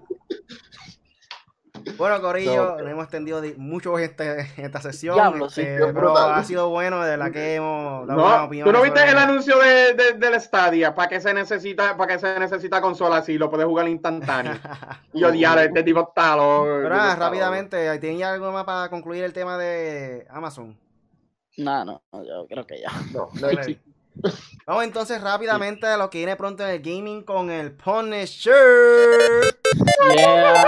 Bueno, Corillo, nos hemos extendido di- mucho en, este- en esta sesión. Diablo, sí. este, pero brutal. ha sido bueno, de verdad que hemos dado una No, opinión. ¿Tú no viste sobre- el anuncio de, de- del Stadia? ¿Para qué se necesita, para qué se necesita consola si lo puedes jugar instantáneo? <laughs> y odiar, este tipo está Pero este está rápidamente, ¿tienen algo más para concluir el tema de Amazon? No, no, yo creo que ya. No. <laughs> Vamos entonces rápidamente a lo que viene pronto en el gaming con el Punisher. Yeah,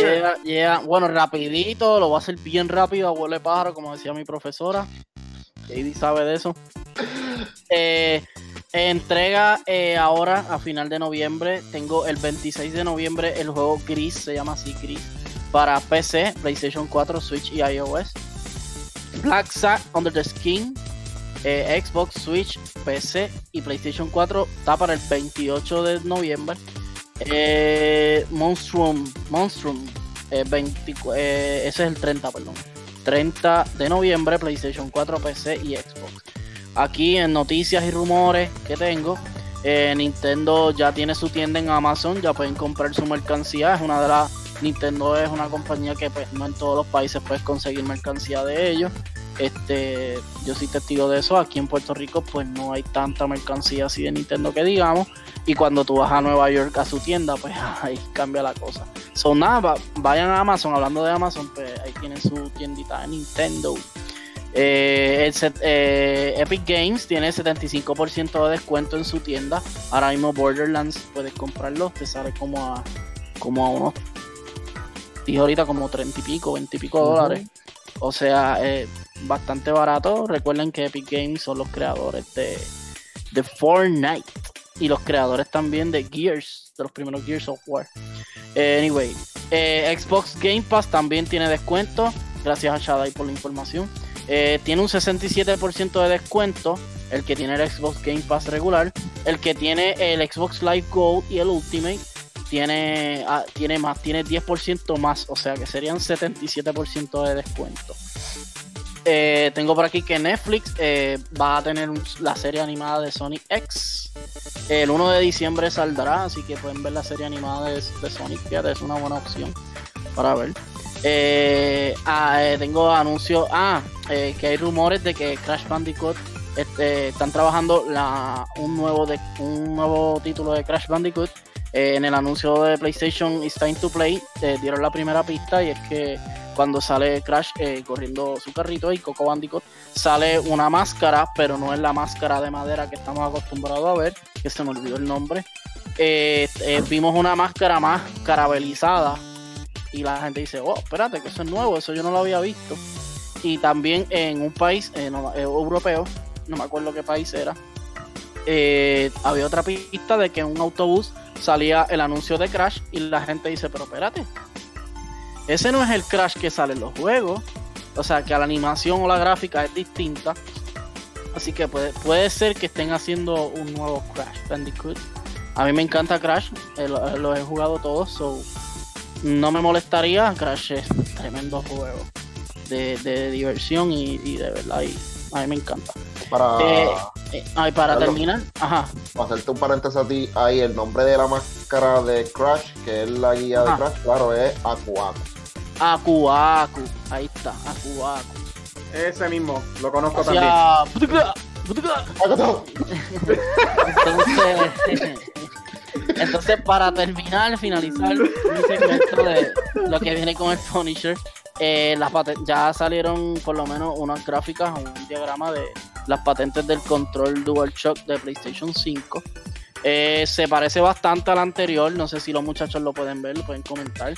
yeah, yeah. Bueno, rapidito, lo voy a hacer bien rápido, abuelo de pájaro, como decía mi profesora. Katie sabe de eso. Eh, entrega eh, ahora a final de noviembre. Tengo el 26 de noviembre el juego Gris, se llama así Gris, para PC, PlayStation 4, Switch y iOS. Black Sack Under the Skin, eh, Xbox, Switch, PC y PlayStation 4 está para el 28 de noviembre. Eh, Monstrum, Monstrum, eh, 24, eh, ese es el 30, perdón. 30 de noviembre, PlayStation 4, PC y Xbox. Aquí en noticias y rumores que tengo, eh, Nintendo ya tiene su tienda en Amazon, ya pueden comprar su mercancía. Es una de las. Nintendo es una compañía que pues, no en todos los países puedes conseguir mercancía de ellos. Este, yo soy testigo de eso. Aquí en Puerto Rico, pues no hay tanta mercancía así de Nintendo que digamos. Y cuando tú vas a Nueva York a su tienda, pues <laughs> ahí cambia la cosa. Son nada, va- vayan a Amazon, hablando de Amazon, pues ahí tienen su tiendita de Nintendo. Eh, el eh, Epic Games tiene 75% de descuento en su tienda. Ahora mismo Borderlands puedes comprarlo, te sale como a como a unos dije ahorita como 30 y pico, 20 y pico dólares. O sea, eh, bastante barato. Recuerden que Epic Games son los creadores de, de Fortnite y los creadores también de Gears, de los primeros Gears of War. Eh, anyway, eh, Xbox Game Pass también tiene descuento. Gracias a Shadai por la información. Eh, tiene un 67% de descuento. El que tiene el Xbox Game Pass regular. El que tiene el Xbox Live Gold y el Ultimate tiene, ah, tiene más, tiene 10% más. O sea que serían 77% de descuento. Eh, tengo por aquí que Netflix eh, va a tener la serie animada de Sonic X. El 1 de diciembre saldrá, así que pueden ver la serie animada de, Sonic. Fíjate, es una buena opción para ver. Eh, ah, tengo anuncios. Ah, que hay rumores de que Crash Bandicoot este, están trabajando un, nuevo un nuevo título de Crash Bandicoot en el anuncio de PlayStation It's Time to Play dieron la primera pista y es que cuando sale Crash eh, corriendo su carrito y Coco Bandicoot sale una máscara, pero no es la máscara de madera que estamos acostumbrados a ver, que se me olvidó el nombre. vimos una máscara más carabelizada y la gente dice, oh, espérate, que eso es nuevo, eso yo no lo había visto. Y también en un país europeo, no me acuerdo qué país era, había otra pista de que en un autobús salía el anuncio de Crash y la gente dice, pero espérate, ese no es el Crash que sale en los juegos. O sea, que la animación o la gráfica es distinta. Así que puede, puede ser que estén haciendo un nuevo Crash Bandicoot. A mí me encanta Crash, eh, los he jugado todos, so no me molestaría. Crash es tremendo juego de, diversión y, de verdad, a mí me encanta. Para, eh, eh, para terminar, ajá. Para hacerte un paréntesis a ti, ahí el nombre de la máscara de Crash, que es la guía de Crash, claro, es Akuaku. Akuaku, ahí está, Akuaku. Ese mismo, lo conozco también. entonces, <laughs> entonces, para terminar, finalizar mi segmento de lo que viene con el Punisher, eh, las ya salieron por lo menos unas gráficas, un diagrama de las patentes del control DualShock de PlayStation 5. Eh, se parece bastante al anterior, no sé si los muchachos lo pueden ver, lo pueden comentar.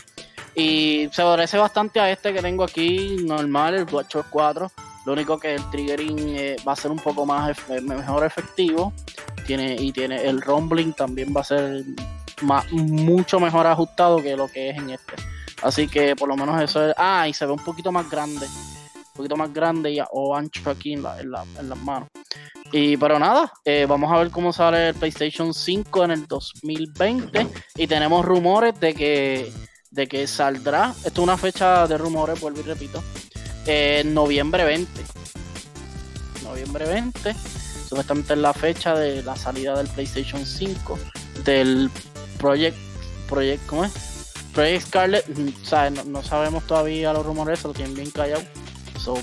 Y se parece bastante a este que tengo aquí, normal, el DualShock 4. Lo único que el triggering eh, va a ser un poco más mejor efectivo. Tiene, y tiene el rumbling también va a ser mucho mejor ajustado que lo que es en este. Así que por lo menos eso es. Ah, y se ve un poquito más grande. Un poquito más grande y, o ancho aquí en, la, en, las manos. Y pero nada, eh, vamos a ver cómo sale el PlayStation 5 en el 2020. Y tenemos rumores de que, de que saldrá. Esto es una fecha de rumores, vuelvo y repito. En noviembre 20. Noviembre 20. Supuestamente es la fecha de la salida del PlayStation 5. Del Project. Project ¿Cómo es? Project Scarlet, mm, No, sabemos todavía los rumores, lo tienen bien callado.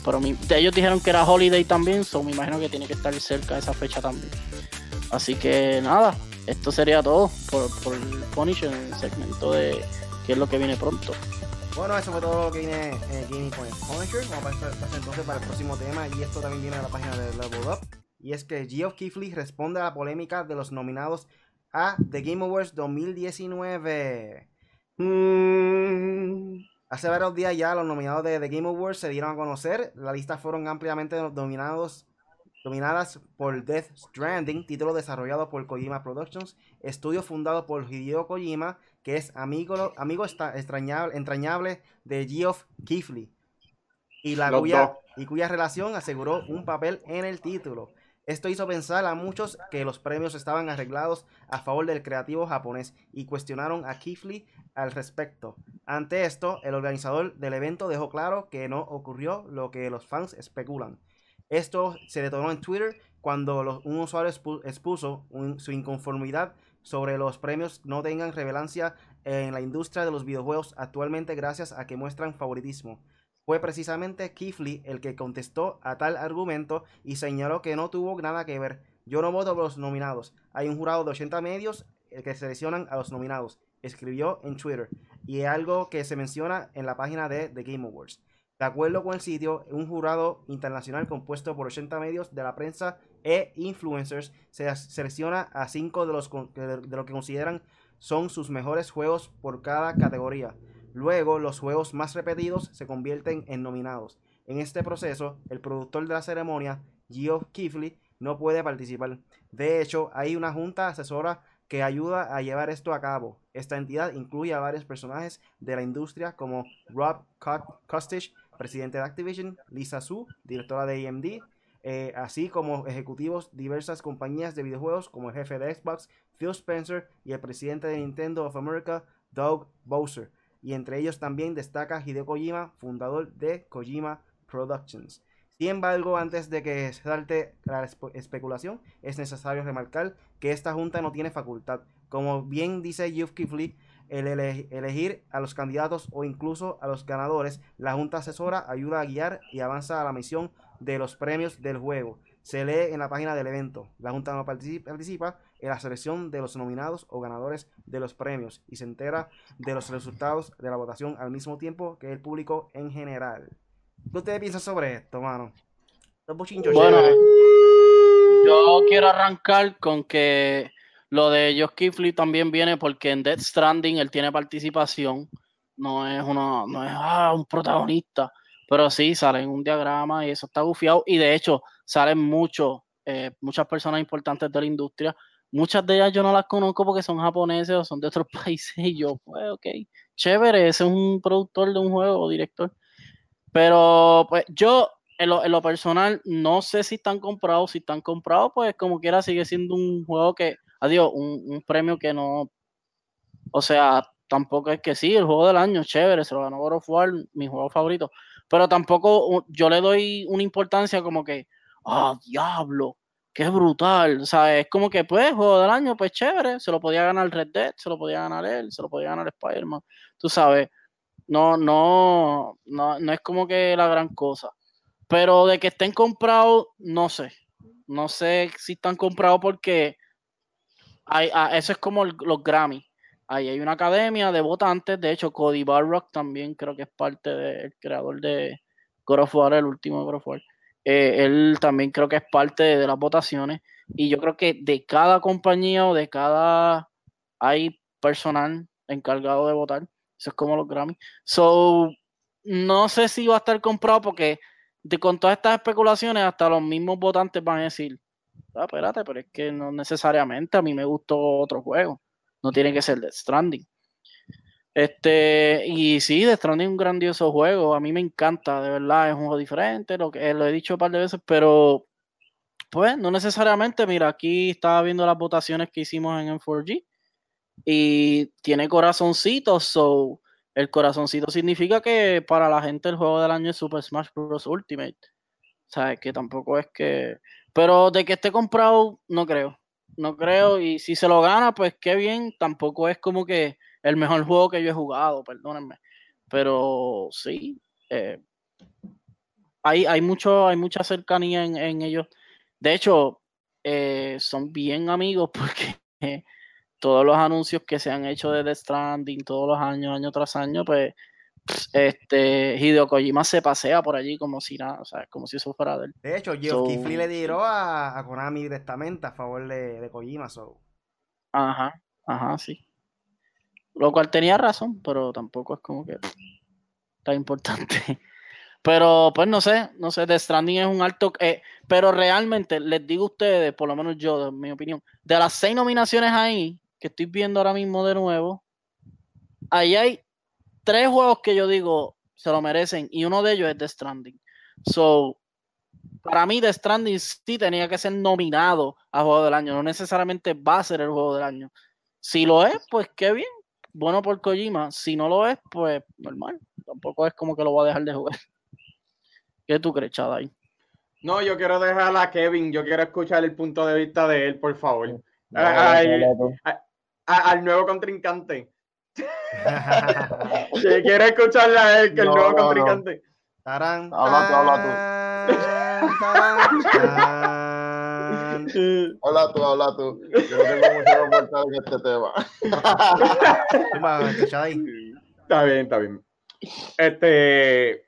pero ellos dijeron que era Holiday también, so me imagino que tiene que estar cerca de esa fecha también. Así que nada, esto sería todo por, el Punisher en el segmento de qué es lo que viene pronto. Bueno, eso fue todo lo que viene eh, Gaming con Punisher. Vamos a pasar entonces para el próximo tema y esto también viene de la página de Level Up. Y es que Geoff Keighley responde a la polémica de los nominados a The Game Awards 2019. Mm. Hace varios días ya los nominados de The Game Awards se dieron a conocer. La lista fueron ampliamente dominados, dominadas por Death Stranding, título desarrollado por Kojima Productions, estudio fundado por Hideo Kojima, que es amigo, amigo extrañable, entrañable de Geoff Keighley, y, la cuya, y cuya relación aseguró un papel en el título. Esto hizo pensar a muchos que los premios estaban arreglados a favor del creativo japonés y cuestionaron a Kifley al respecto. Ante esto, el organizador del evento dejó claro que no ocurrió lo que los fans especulan. Esto se detonó en Twitter cuando un usuario expuso su inconformidad sobre los premios no tengan relevancia en la industria de los videojuegos actualmente gracias a que muestran favoritismo. Fue precisamente Kifley el que contestó a tal argumento y señaló que no tuvo nada que ver. Yo no voto por los nominados. Hay un jurado de 80 medios eh, que seleccionan a los nominados. Escribió en Twitter. Y es algo que se menciona en la página de The Game Awards. De acuerdo con el sitio, un jurado internacional compuesto por 80 medios de la prensa e influencers se selecciona a 5 de los de lo que consideran son sus mejores juegos por cada categoría. Luego, los juegos más repetidos se convierten en nominados. En este proceso, el productor de la ceremonia, Geoff Keighley, no puede participar. De hecho, hay una junta asesora que ayuda a llevar esto a cabo. Esta entidad incluye a varios personajes de la industria como Rob Costich, presidente de Activision, Lisa Su, directora de AMD, eh, así como ejecutivos de diversas compañías de videojuegos como el jefe de Xbox, Phil Spencer, y el presidente de Nintendo of America, Doug Bowser y entre ellos también destaca Hideo Kojima, fundador de Kojima Productions. Sin embargo, antes de que salte la especulación, es necesario remarcar que esta junta no tiene facultad. Como bien dice Geoff Keighley, el elegir a los candidatos o incluso a los ganadores, la junta asesora ayuda a guiar y avanza a la misión de los premios del juego. Se lee en la página del evento. La junta no participa, en la selección de los nominados o ganadores de los premios y se entera de los resultados de la votación al mismo tiempo que el público en general. ¿Qué ustedes piensan sobre esto, mano? Los Bueno. Yo quiero arrancar con que lo de Josh Kifley también viene porque en Death Stranding él tiene participación, no es uno, no es ah, un protagonista, pero sí sale en un diagrama y eso está bufiado y de hecho salen muchos, eh, muchas personas importantes de la industria, muchas de ellas yo no las conozco porque son japoneses o son de otros <laughs> países y yo, pues ok, chévere, ese es un productor de un juego o director, pero pues yo en lo, en lo personal, no sé si están comprados. Si están comprados, pues como quiera sigue siendo un juego que, adiós, un, un premio que no. O sea, tampoco es que sí, el juego del año, chévere, se lo ganó God of War, mi juego favorito. Pero tampoco yo le doy una importancia como que, ah, diablo, qué brutal. O sea, es como que, pues, juego del año, pues chévere, se lo podía ganar Red Dead, se lo podía ganar él, se lo podía ganar Spider-Man. Tú sabes, no, no, no, no es como que la gran cosa. Pero de que estén comprados, no sé. No sé si están comprados porque hay, ah, eso es como los Grammy. Ahí hay una academia de votantes. De hecho, Cody Barrock también creo que es parte del creador de God of War, el último God of War. Eh, él también creo que es parte de las votaciones. Y yo creo que de cada compañía o de cada hay personal encargado de votar. Eso es como los Grammy. So, no sé si va a estar comprado porque de, con todas estas especulaciones, hasta los mismos votantes van a decir, ah, espérate, pero es que no necesariamente a mí me gustó otro juego. No tiene que ser Death Stranding. Este, y sí, Death Stranding es un grandioso juego. A mí me encanta, de verdad, es un juego diferente, lo que lo he dicho un par de veces, pero pues no necesariamente. Mira, aquí estaba viendo las votaciones que hicimos en M4G y tiene corazoncitos, so el corazoncito significa que para la gente el juego del año es Super Smash Bros. Ultimate. O sea, que tampoco es que. Pero de que esté comprado, no creo. No creo. Y si se lo gana, pues qué bien. Tampoco es como que el mejor juego que yo he jugado, perdónenme. Pero sí. eh, hay, hay, mucho, hay mucha cercanía en, en ellos. De hecho, eh, son bien amigos <laughs> porque eh, todos los anuncios que se han hecho de The Stranding todos los años, año tras año, pues este Hideo Kojima se pasea por allí como si nada, o sea, como si eso fuera de él. De hecho, Geoff So- le tiró a, a Konami directamente a favor de, de Kojima. So. Ajá, ajá, sí. Lo cual tenía razón, pero tampoco es como que tan importante. <laughs> Pero pues no sé, no sé, The Stranding es un alto, eh, pero realmente les digo a ustedes, por lo menos yo, de mi opinión, de las seis nominaciones ahí, que estoy viendo ahora mismo de nuevo, ahí hay tres juegos que yo digo se lo merecen y uno de ellos es The Stranding. So, para mí The Stranding sí tenía que ser nominado a Juego del Año, no necesariamente va a ser el Juego del Año. Si lo es, pues qué bien, bueno por Kojima. Si no lo es, pues normal. Tampoco es como que lo voy a dejar de jugar. <laughs> ¿Qué tú crees, Chaday? No, yo quiero dejar a Kevin, yo quiero escuchar el punto de vista de él, por favor. Ay. tú. A- al nuevo contrincante. <laughs> Que quiero escucharle a él, que el nuevo no, no. contrincante. Tarán, Habla tú, habla tarán, tarán, tarán. <laughs> Habla tú, habla tú. Yo no tengo mucho que aportar en este tema. Está bien, está bien. Este,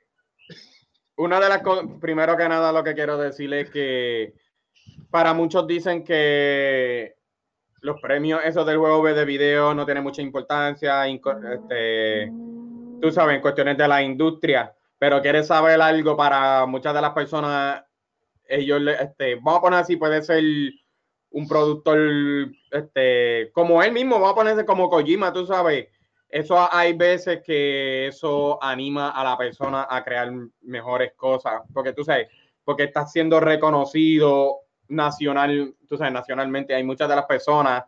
una de las cosas, primero que nada, lo que quiero decir es que para muchos dicen que los premios, esos del juego de video, no tienen mucha importancia, este, tú sabes, en cuestiones de la industria, pero quieres saber algo para muchas de las personas, ellos, este, vamos a poner así, puede ser un productor, este, como él mismo, vamos a ponerse como Kojima, tú sabes, eso hay veces que eso anima a la persona a crear mejores cosas, porque tú sabes, porque está siendo reconocido nacional, tú sabes, nacionalmente. Hay muchas de las personas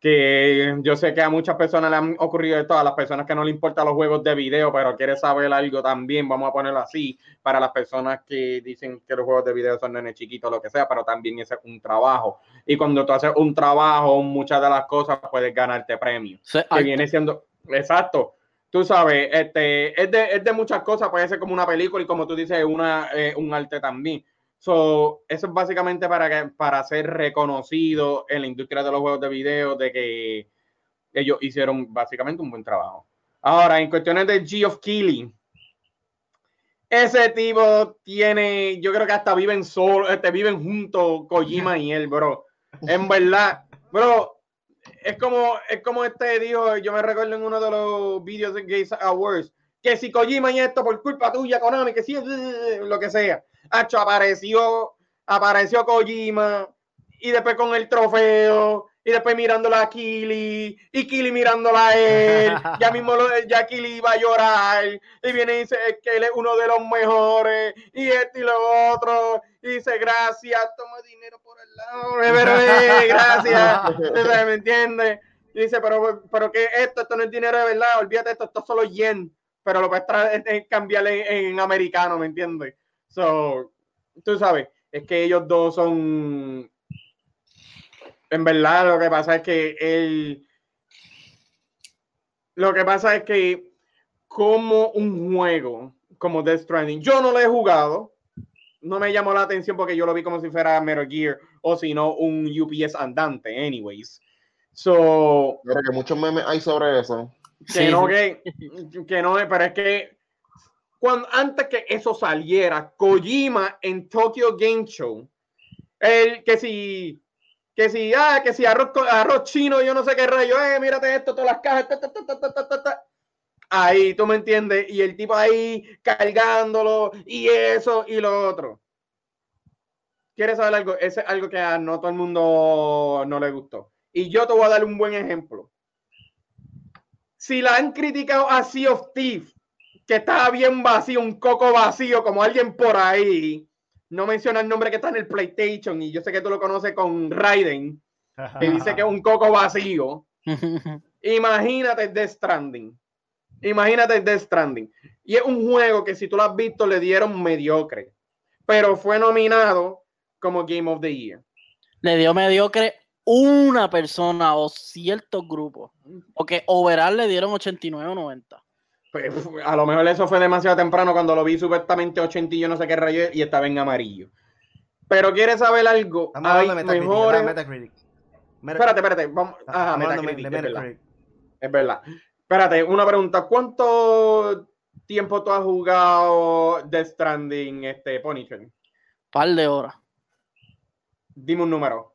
que yo sé que a muchas personas le han ocurrido esto, a las personas que no le importan los juegos de video, pero quiere saber algo también, vamos a ponerlo así, para las personas que dicen que los juegos de video son nenes chiquitos, lo que sea, pero también ese es un trabajo. Y cuando tú haces un trabajo, muchas de las cosas puedes ganarte premios. Que viene siendo, exacto, tú sabes, este, es de, es de muchas cosas, puede ser como una película y como tú dices, una, eh, un arte también, So, eso es básicamente para, que, para ser reconocido en la industria de los juegos de video, de que ellos hicieron básicamente un buen trabajo. Ahora, en cuestiones de Geoff Keighley, ese tipo tiene, yo creo que hasta viven solo, este, viven juntos Kojima y él, bro. En verdad, bro, es como, es como este dijo, yo me recuerdo en uno de los videos de Games Awards, que si Kojima y esto por culpa tuya, Konami, que si <laughs> lo que sea. Hacho, apareció, apareció Kojima y después con el trofeo y después mirándola a Kili y Kili mirándola a él. ya <laughs> mismo lo, ya Kili iba a llorar y viene y dice que él es uno de los mejores y esto y lo otro. Y dice gracias, toma dinero por el lado, eh, <laughs> gracias. ¿Me entiendes? Y dice, pero, pero que esto, esto no es dinero de verdad, olvídate esto, esto es solo yen, pero lo puedes cambiar en, en americano, ¿me entiendes? So, tú sabes, es que ellos dos son. En verdad, lo que pasa es que él. Lo que pasa es que, como un juego como Death Stranding, yo no lo he jugado, no me llamó la atención porque yo lo vi como si fuera Metal Gear o si no un UPS andante, anyways. So, Pero que muchos memes hay sobre eso. Que no, que, que no, pero es que cuando antes que eso saliera, Kojima en Tokyo Game Show, el que si que si ah, que si arroz, arroz chino, yo no sé qué rayo, eh, mírate esto, todas las cajas, ta, ta, ta, ahí tú me entiendes, y el tipo ahí cargándolo, y eso y lo otro. ¿Quieres saber algo? Ese es algo que a no todo el mundo no le gustó. Y yo te voy a dar un buen ejemplo. Si la han criticado a Sea of Thieves que estaba bien vacío, un coco vacío, como alguien por ahí. No menciona el nombre que está en el PlayStation y yo sé que tú lo conoces con Raiden, que dice que es un coco vacío. <laughs> Imagínate Death Stranding. Imagínate Death Stranding. Y es un juego que si tú lo has visto le dieron mediocre, pero fue nominado como Game of the Year. Le dio mediocre una persona o ciertos grupos, porque overall le dieron 89 o 90. Pues, a lo mejor eso fue demasiado temprano cuando lo vi supuestamente 80 y yo no sé qué rayo y estaba en amarillo. Pero quieres saber algo, hay mejores... Espérate, espérate, vamos. Ajá, Metacritic, es, verdad. es verdad. Espérate, una pregunta. ¿Cuánto tiempo tú has jugado Death Stranding, este Punisher? Par de horas. Dime un número.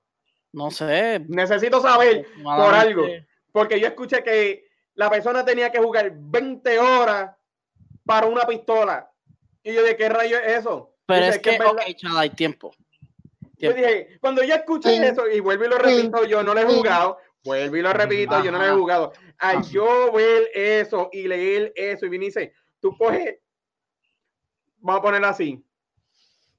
No sé. Necesito saber por algo. Porque yo escuché que la persona tenía que jugar 20 horas para una pistola. Y yo de qué rayo es eso. Pero es que, ok, chaval, hay tiempo. Yo dije, cuando yo escuché eso, y vuelvo y lo repito, yo no lo he jugado, vuelvo y lo repito, yo no lo he jugado. Al yo ver eso y leer eso, y vine y dice, tú coges, vamos a ponerlo así,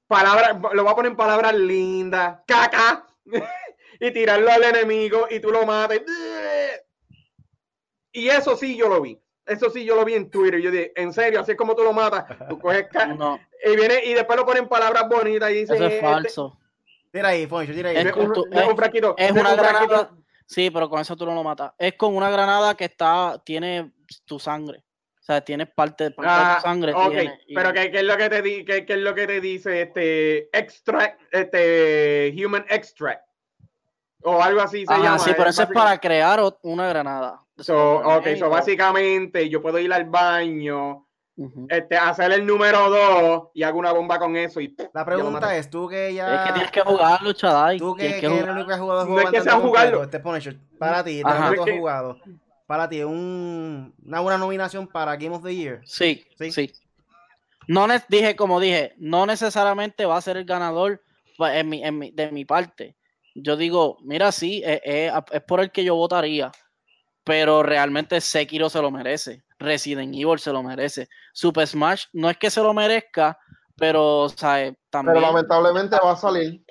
palabras, lo voy a poner en palabras lindas, caca, <laughs> y tirarlo al enemigo, y tú lo mates. Y eso sí yo lo vi. Eso sí yo lo vi en Twitter. Yo dije, en serio, así es como tú lo matas. Tú <laughs> coges no. y viene y después lo ponen palabras bonitas y dice. Eso es este falso. Tira ahí, Foncho, tira ahí. Es, un, es, un fraquito. Es una granada. Sí, pero con eso tú no lo matas. Es con una granada que está, tiene tu sangre. O sea, tienes parte, parte ah, de tu sangre. Okay. Pero ¿qué, ¿qué, es lo que te di, qué, qué, es lo que te dice este extract, este human extract? O algo así se llama. Sí, pero eso es para crear una granada. So, ok, so básicamente yo puedo ir al baño, este, hacer el número 2 y hago una bomba con eso. Y, la pregunta es, tú que ya... Es que tienes que jugarlo, Chadai. Tú que, que, que el único que has jugado no es que sea jugarlo. Este para ti, tú has jugado. Para ti, un, una buena nominación para Game of the Year. Sí, sí. sí. No dije, como dije, no necesariamente va a ser el ganador en mi, en mi, de mi parte. Yo digo, mira, sí, es, es por el que yo votaría pero realmente Sekiro se lo merece. Resident Evil se lo merece. Super Smash no es que se lo merezca, pero también. Pero lamentablemente va a salir.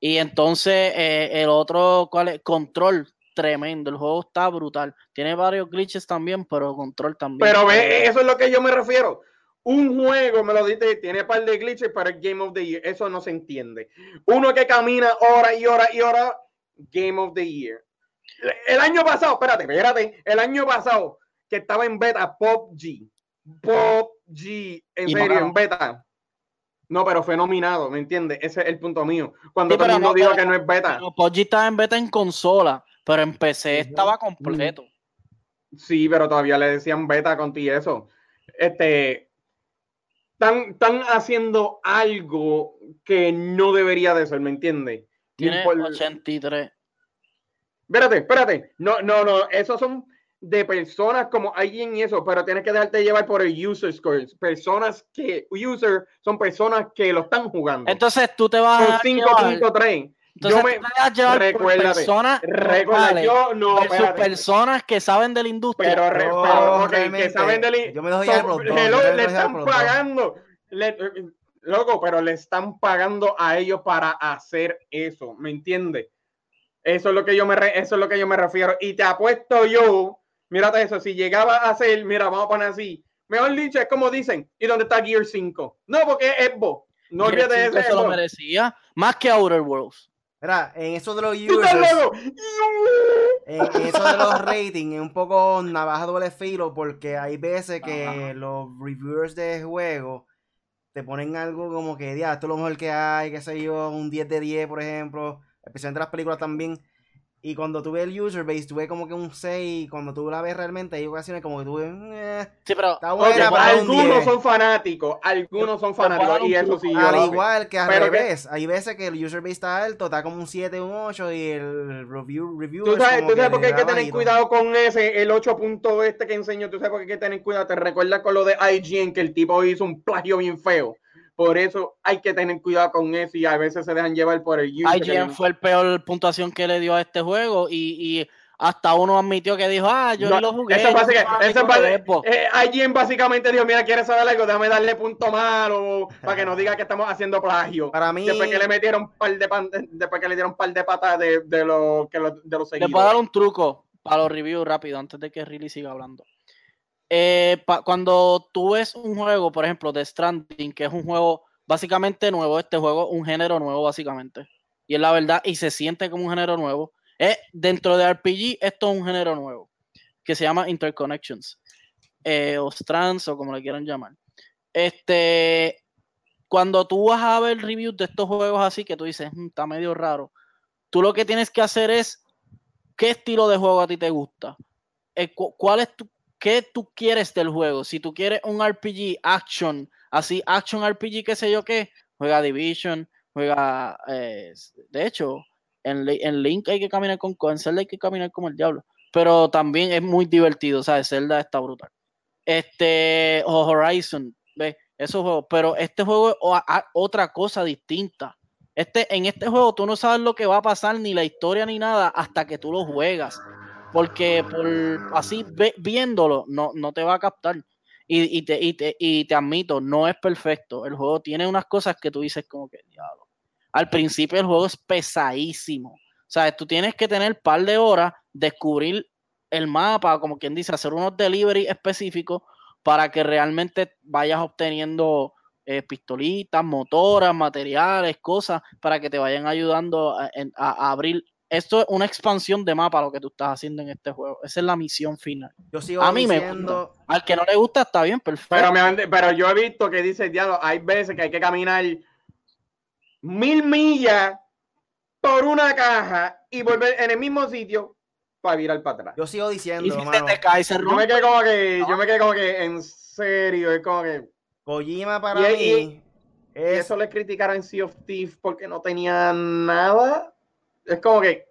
Y entonces eh, el otro, ¿cuál es? Control, tremendo. El juego está brutal. Tiene varios glitches también, pero control también. Pero ve, eso es lo que yo me refiero. Un juego, me lo diste, tiene par de glitches para el Game of the Year. Eso no se entiende. Uno que camina hora y hora y hora, Game of the Year el año pasado, espérate, espérate, el año pasado que estaba en beta Pop G, Pop G, en serio, en beta. No, pero fue nominado, ¿me entiendes? Ese es el punto mío. Cuando Sí, todo el mundo no, pero- que no es beta. Pero PUBG estaba en beta en consola, pero en PC estaba completo. Sí, pero todavía le decían beta con ti eso. Este. Están, están haciendo algo que no debería de ser, ¿me entiendes? Tiene Por- 83. Espérate, espérate. No, no, no. Esos son de personas como alguien y eso, pero tienes que dejarte llevar por el user score. Personas que, user, son personas que lo están jugando. Entonces tú te vas Son a llevar, 5.3. entonces yo me- tú llevar por personas Recuerda, normales yo no, espérate. personas que saben de la industria. Pero, re- No, pero, ok, que saben de yo me dejo llevar por los dos, hello, yo me le están pagando. Le- loco, pero le están pagando a ellos para hacer eso, ¿me entiendes? Eso es lo que yo me re- eso es lo que yo me refiero. Y te apuesto yo, mírate eso, si llegaba a ser, mira, vamos a poner así. Mejor dicho, es como dicen, ¿y dónde está Gear 5? No, porque es Xbox. No el olvides de ese se lo merecía, más que Outer Worlds. Mira, en eso de los ¡Tú estás users, en, en eso de los ratings, es un poco navaja doble filo porque hay veces que Ajá. los reviewers de juegos te ponen algo como que, ya, esto es lo mejor que hay, qué sé yo, un 10 de 10, por ejemplo, especialmente las películas también. Y cuando tuve el user base, tuve como que un 6, y cuando tú la ves realmente, hay ocasiones como que tuve, eh, Sí, pero está buena, algunos 10. son fanáticos, algunos son fanáticos, y eso sí Al igual que al Pero que- revés, hay veces que el user base está alto, está como un 7, un 8 y el review, review Tú sabes, tú sabes por qué hay que tener cuidado con ese, el 8 punto este que enseño, tú sabes por qué hay que tener cuidado, te recuerda con lo de IGN que el tipo hizo un plagio bien feo. Por eso hay que tener cuidado con eso y a veces se dejan llevar por el. IGN fue el peor puntuación que le dio a este juego y, y hasta uno admitió que dijo, ah, yo No, ni lo jugué. Eso básica- fanático eso es de básica- Xbox". eh, IGN básicamente dijo, mira, ¿quieres saber algo? Déjame darle punto malo para que no diga que estamos haciendo plagio. Para mí, Después que le metieron un par de pan- después que le dieron un par de patas de, de los que los- de los Le puedo dar seguidores. un truco para los reviews rápido antes de que Riley siga hablando. Eh, cuando tú ves un juego, por ejemplo, The Stranding, que es un juego básicamente nuevo, este juego, un género nuevo básicamente, y es la verdad, y se siente como un género nuevo, es, dentro de RPG, esto es un género nuevo, que se llama Interconnections, eh, o Strands, o como le quieran llamar. Este, cuando tú vas a ver reviews de estos juegos así, que tú dices, "Mm, está medio raro, tú lo que tienes que hacer es qué estilo de juego a ti te gusta. Eh, cu- ¿Cuál es tu, qué tú quieres del juego? Si tú quieres un RPG action, así action RPG, qué sé yo qué, juega Division, juega, eh, de hecho, en, en Link hay que caminar con, con Zelda hay que caminar como el diablo, pero también es muy divertido, ¿sabes? Zelda está brutal. Este, o Horizon, ¿ves? Esos juegos, pero este juego es o- otra cosa distinta. Este, en este juego tú no sabes lo que va a pasar, ni la historia ni nada, hasta que tú lo juegas. Porque por así viéndolo, no, no te va a captar. Y, y te, y, te, y te admito, no es perfecto. El juego tiene unas cosas que tú dices como que diablo. Al principio el juego es pesadísimo. O sea, tú tienes que tener par de horas, descubrir el mapa, como quien dice, hacer unos delivery específicos para que realmente vayas obteniendo eh, pistolitas, motoras, materiales, cosas, para que te vayan ayudando a abrir. Esto es una expansión de mapa lo que tú estás haciendo en este juego. Esa es la misión final. yo sigo A mí me diciendo, Al que no le gusta, está bien, perfecto. Pero, me han- pero yo he visto que dice, diablo, hay veces que hay que caminar mil millas por una caja y volver en el mismo sitio para virar para atrás. yo sigo y diciendo, si mano, te cae, se Yo me quedé como que, yo me quedé como que, en serio, es como que... Kojima para Y- mí y- Y es eso le criticaron en Sea of Thieves porque no tenía nada. Es como que,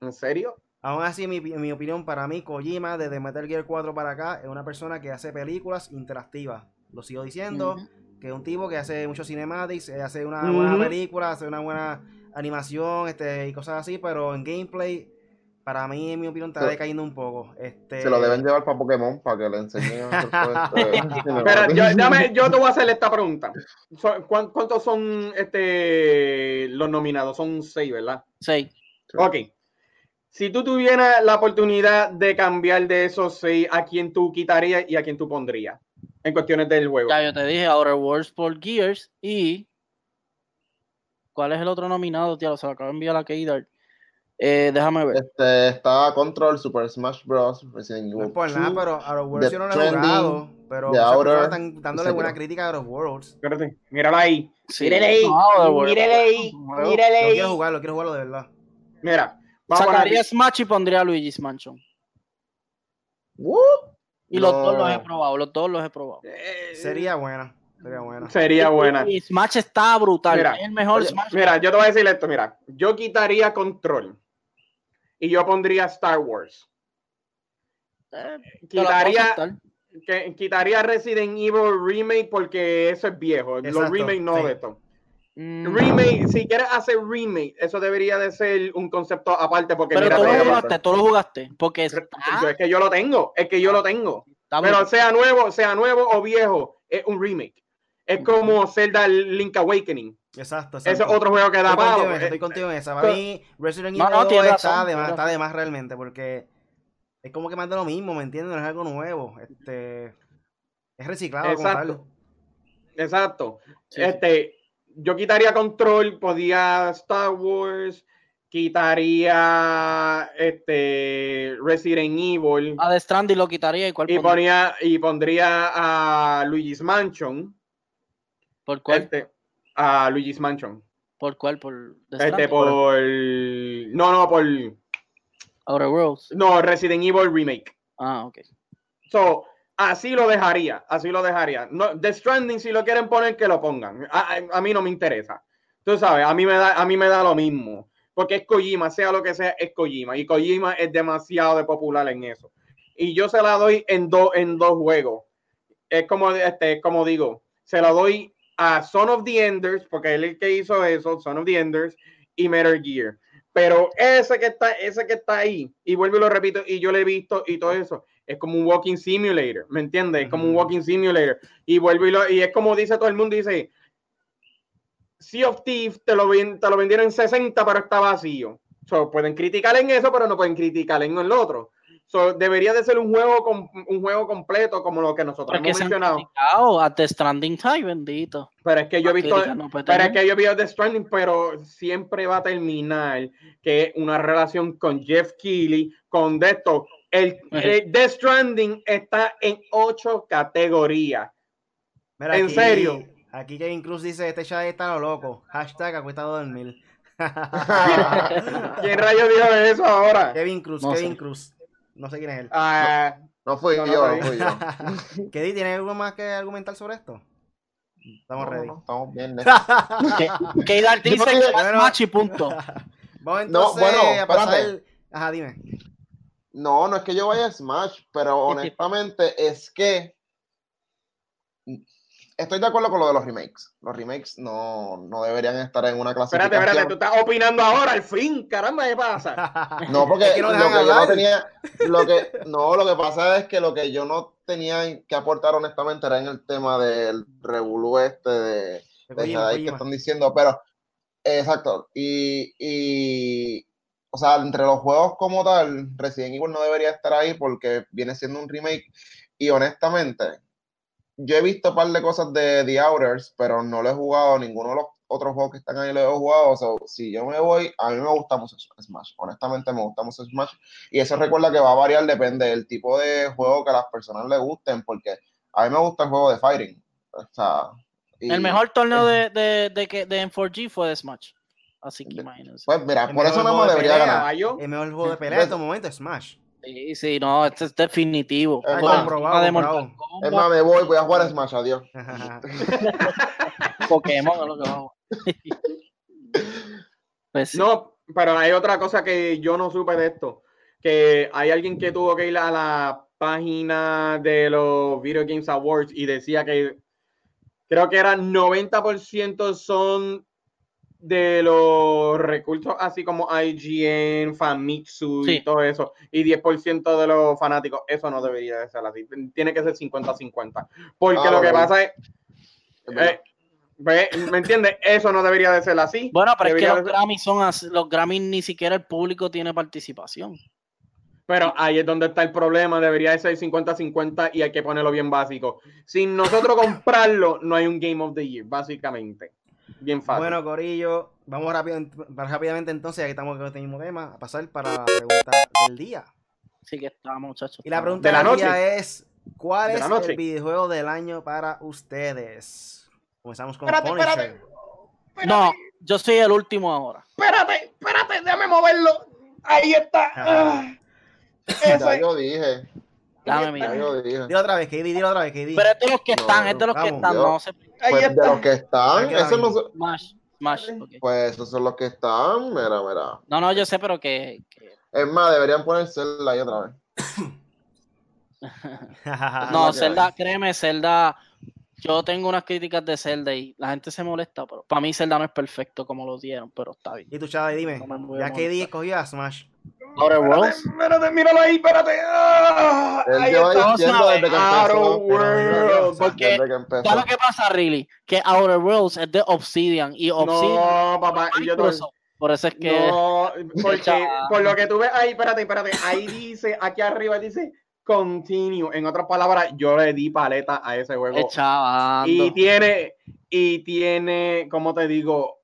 ¿en serio? Aún así, mi, mi opinión, para mí, Kojima, desde Metal Gear 4 para acá, es una persona que hace películas interactivas. Lo sigo diciendo, que es un tipo que hace muchos cinematics, eh, hace una buena película, hace una buena animación este, y cosas así, pero en gameplay, para mí, en mi opinión, está decayendo un poco. Este, Se lo deben llevar para Pokémon para que le enseñen <laughs> Espera, yo, <laughs> dame- yo te voy a hacer esta pregunta. Son- ¿cuán- ¿Cuántos son este, los nominados? Son seis, ¿verdad? Sí. Ok. Si tú tuvieras la oportunidad de cambiar de esos seis, ¿a quién tú quitarías y a quién tú pondrías? En cuestiones del juego. Ya yo te dije Outer Worlds por Gears y. ¿Cuál es el otro nominado? Tío, se lo acabo de enviar a Keydar. Eh, déjame ver. Este, está Control, Super Smash Bros. Resident No es Evil por nada, 2, pero a los Worlds yo no lo he jugado. Pero están dándole buena crítica a los Worlds. Espérate, míralo ahí. Sí. Mírale ahí. No. Mírale ahí. Mírale Lo ahí. quiero jugarlo, quiero jugarlo de verdad. Mira, Sacaría. Smash y pondría Luigi's Mansion. Woo. Y los No. dos los he probado, los dos los he probado. Eh, Sería buena, sería buena. Sería buena. Y Smash está brutal. Mira, es el mejor oye, Smash. Mira, yo te voy a decir esto, mira. Yo quitaría Control. Y yo pondría Star Wars. Eh, Quitaría, que, quitaría Resident Evil Remake porque eso es viejo. Los remake no sí. de esto. Mm, Remake, si quieres hacer remake, eso debería de ser un concepto aparte porque Pero mira, tú lo te- jugaste, tú lo jugaste. Porque está, es que yo lo tengo, es que yo lo tengo. está Pero sea nuevo, sea nuevo o viejo, es un remake. Es como Zelda Link Awakening. Exacto, Ese exacto. es otro juego que da Estoy en esa, estoy contigo en esa. Para mí, Resident Evil no, 2 tienes está, razón, de más, está de más realmente, porque es como que más de lo mismo, ¿me entiendes? No es algo nuevo. Este, es reciclado como Exacto. tal. Exacto. Sí, sí. este, yo quitaría Control, podía Star Wars, quitaría este Resident Evil A The Stranding lo quitaría y cuál y ponía y pondría a Luigi's Mansion, ¿Por cuál? este, a Luigi's Mansion, ¿Por cuál? ¿Por este por no no por Outer Worlds. no Resident Evil remake. Ah, ok. So, así lo dejaría, así lo dejaría. No, The Stranding, si lo quieren poner, que lo pongan. A, a- a mí no me interesa. Tú sabes, a mí me da, a mí me da lo mismo. Porque es Kojima, sea lo que sea, es Kojima. Y Kojima es demasiado de popular en eso. Y yo se la doy en, dos en dos juegos. Es como, este, como digo, se la doy a Son of the Enders, porque él es el que hizo eso, Son of the Enders, y Metal Gear. Pero ese que está, ese que está ahí, y vuelvo y lo repito, y yo lo he visto y todo eso, es como un walking simulator, ¿me entiendes? Es como un walking simulator. Y vuelvo y lo, y es como dice todo el mundo, dice, Sea of Thieves te lo, te lo vendieron en 60, pero está vacío. So, pueden criticar en eso, pero no pueden criticar en el otro. So, debería de ser un juego com- un juego completo como lo que nosotros Porque hemos mencionado. a The Stranding Time, bendito. Pero es que yo he visto, no pero es que yo he visto The Stranding, pero siempre va a terminar que es una relación con Jeff Keighley, con de esto. El, el The Stranding está en ocho categorías. Mira, ¿En aquí- serio? Aquí Kevin Cruz dice, este chat está lo loco. Hashtag acuesta a dormir. <laughs> ¿Quién rayos dijo eso ahora? Kevin Cruz, No Kevin sé. Cruz. No sé quién es él. Ah, No fui No, yo, no fui yo. <laughs> Keddy, ¿tiene algo más que argumentar sobre esto? Estamos ready. no, estamos bien. <laughs> Que- Idar dice que dije- es Smash y punto. <laughs> Vamos No, entonces bueno, a pasar... espérate. Ajá, dime. No, no es que yo vaya a Smash, pero honestamente es que estoy de acuerdo con lo de los remakes. Los remakes no, no deberían estar en una espérate, clasificación. espérate, tú estás opinando ahora, al fin, caramba, ¿qué pasa? <laughs> No, porque Es que no lo que yo no tenía, lo que, no, lo que pasa es que lo que yo no tenía que aportar honestamente era en el tema del revolú este de, De Jedi que están diciendo, pero exacto, y, y o sea, entre los juegos como tal, Resident Evil no debería estar ahí porque viene siendo un remake y honestamente, yo he visto un par de cosas de The Outers, pero no lo he jugado, ninguno de los otros juegos que están ahí lo he jugado, so, si yo me voy, a mí me gusta mucho Smash, honestamente me gusta mucho Smash, y eso recuerda que va a variar, depende del tipo de juego que a las personas les gusten, porque a mí me gusta el juego de Fighting, o sea... y- El mejor torneo de, <laughs> de, de, que- de M4G fue de Smash. Así que imagínense. Pues mira, El por eso más de debería pelea. ganar. El mejor juego de pelea en este momento es Smash. Sí, sí, no, este es definitivo. Es más, de. Mortal Kombat, Es más, me voy, voy a jugar a Smash, adiós. <laughs> Pokémon es lo que vamos. <laughs> pues sí. No, pero hay otra cosa que yo no supe de esto. Que hay alguien que tuvo que ir a la página de los Video Games Awards y decía que creo que era 90% son de los recursos así como IGN, Famitsu y Sí. todo eso, y 10% de los fanáticos. Eso no debería de ser así. Tiene que ser 50-50. Porque Ah, lo que pasa es, eh, ve- ¿me entiendes? Eso no debería de ser así. Bueno, pero es que los Grammys son así, los Grammys ni siquiera el público tiene participación. Pero ahí es donde está el problema. Debería de ser 50-50 y hay que ponerlo bien básico. Sin nosotros <laughs> comprarlo, no hay un Game of the Year, básicamente. Bien fácil. Bueno, Corillo, vamos rápido, rápidamente entonces, ya que estamos con este mismo tema, a pasar para la pregunta del día. Así que está, muchachos. Y la pregunta ¿De la del día noche? es, ¿Cuál De es la noche. el videojuego del año para ustedes? Comenzamos con Espérate, Punisher. espérate. No, yo soy el último ahora. Espérate, espérate, déjame moverlo. Ahí está. Ah. Ya Ese. yo dije. Dame Ya mira. Dilo otra vez, KD, dilo otra vez, KD. Pero es de los que No, están, es de los que están, yo- no sé. Pues de los que están, esos no mismo. son- Smash, Smash, ok. pues esos son los que están. Mira, mira. No, no, yo sé, pero que. que- Es más, deberían poner Zelda ahí otra vez. <laughs> No, Zelda, créeme, Zelda. Yo tengo unas críticas de Zelda y la gente se molesta, pero para mí Zelda no es perfecto como lo dieron, pero está bien. y tú, Chava, dime. No Ya KD molestar. escogió a Smash. Outer Espérate, Worlds. espérate, míralo ahí, espérate. Ah, Él ahí lleva está. diciendo desde que Outer empezó. Worlds. Porque- Desde que empezó. ¿Sabes lo que pasa, Really? Que Outer Worlds es de Obsidian y Obsidian No, papá, yo te- Microsoft. Por eso es que. No, <laughs> porque por lo que tú ves ahí, espérate, espérate, ahí dice, aquí arriba dice continue. En otras palabras, yo le di paleta a ese juego. es chavando. Y tiene, y tiene, ¿cómo te digo?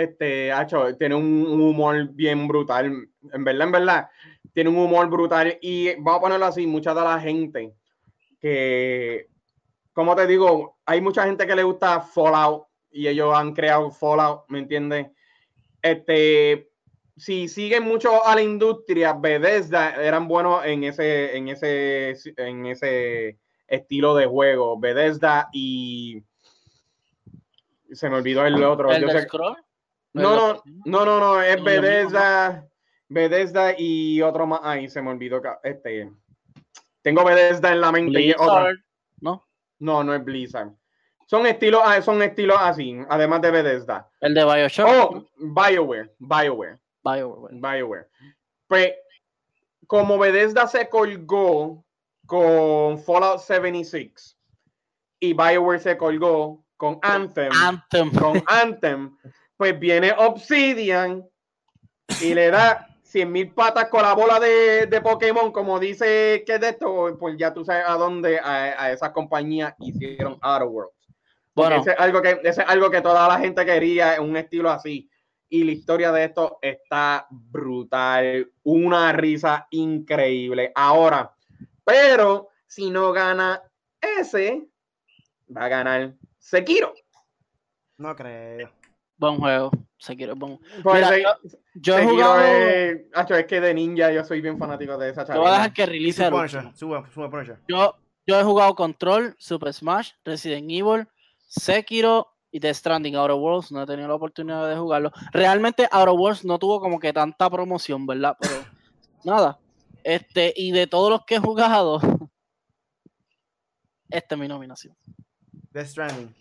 Este, hacho, tiene un humor bien brutal. En verdad, en verdad, tiene un humor brutal. Y vamos a ponerlo así, mucha de la gente que, ¿cómo te digo? Hay mucha gente que le gusta Fallout y ellos han creado Fallout, ¿me entiendes? Este, si siguen mucho a la industria, Bethesda eran buenos en ese, en ese, en ese estilo de juego. Bethesda y se me olvidó el otro. ¿El Yo del sé- scroll? No, no, no, no, no, es Bethesda, Bethesda y otro más. Ay, se me olvidó. Este, tengo Bethesda en la mente y otro. Blizzard, ¿no? No, no es Blizzard. Son estilos, ah, son estilos así, además de Bethesda. El de Bioshock. Oh, BioWare, BioWare. BioWare. BioWare. Pues, como Bethesda se colgó con Fallout 76 y BioWare se colgó con Anthem, Anthem. con Anthem, pues viene Obsidian y le da 100 mil patas con la bola de, de Pokémon, como dice que es de esto, pues ya tú sabes a dónde a, a esa compañía hicieron Outer Worlds. Bueno, ese es algo que ese es algo que toda la gente quería, un estilo así. Y la historia de esto está brutal, una risa increíble. Ahora, pero si no gana ese, va a ganar Sekiro. No creo. Buen juego. Sekiro es buen- Pues Mira, Se- yo, yo he jugado. es, Acho, es que de ninja yo soy bien fanático de esa Yo voy a charla. dejar que release el sube, sube. Yo, yo he jugado Control, Super Smash, Resident Evil, Sekiro y The Stranding. Outer Worlds no he tenido la oportunidad de jugarlo. Realmente Outer Worlds no tuvo como que tanta promoción, ¿verdad? Pero <laughs> nada. Este, y de todos los que he jugado, <laughs> esta es mi nominación. Death Stranding.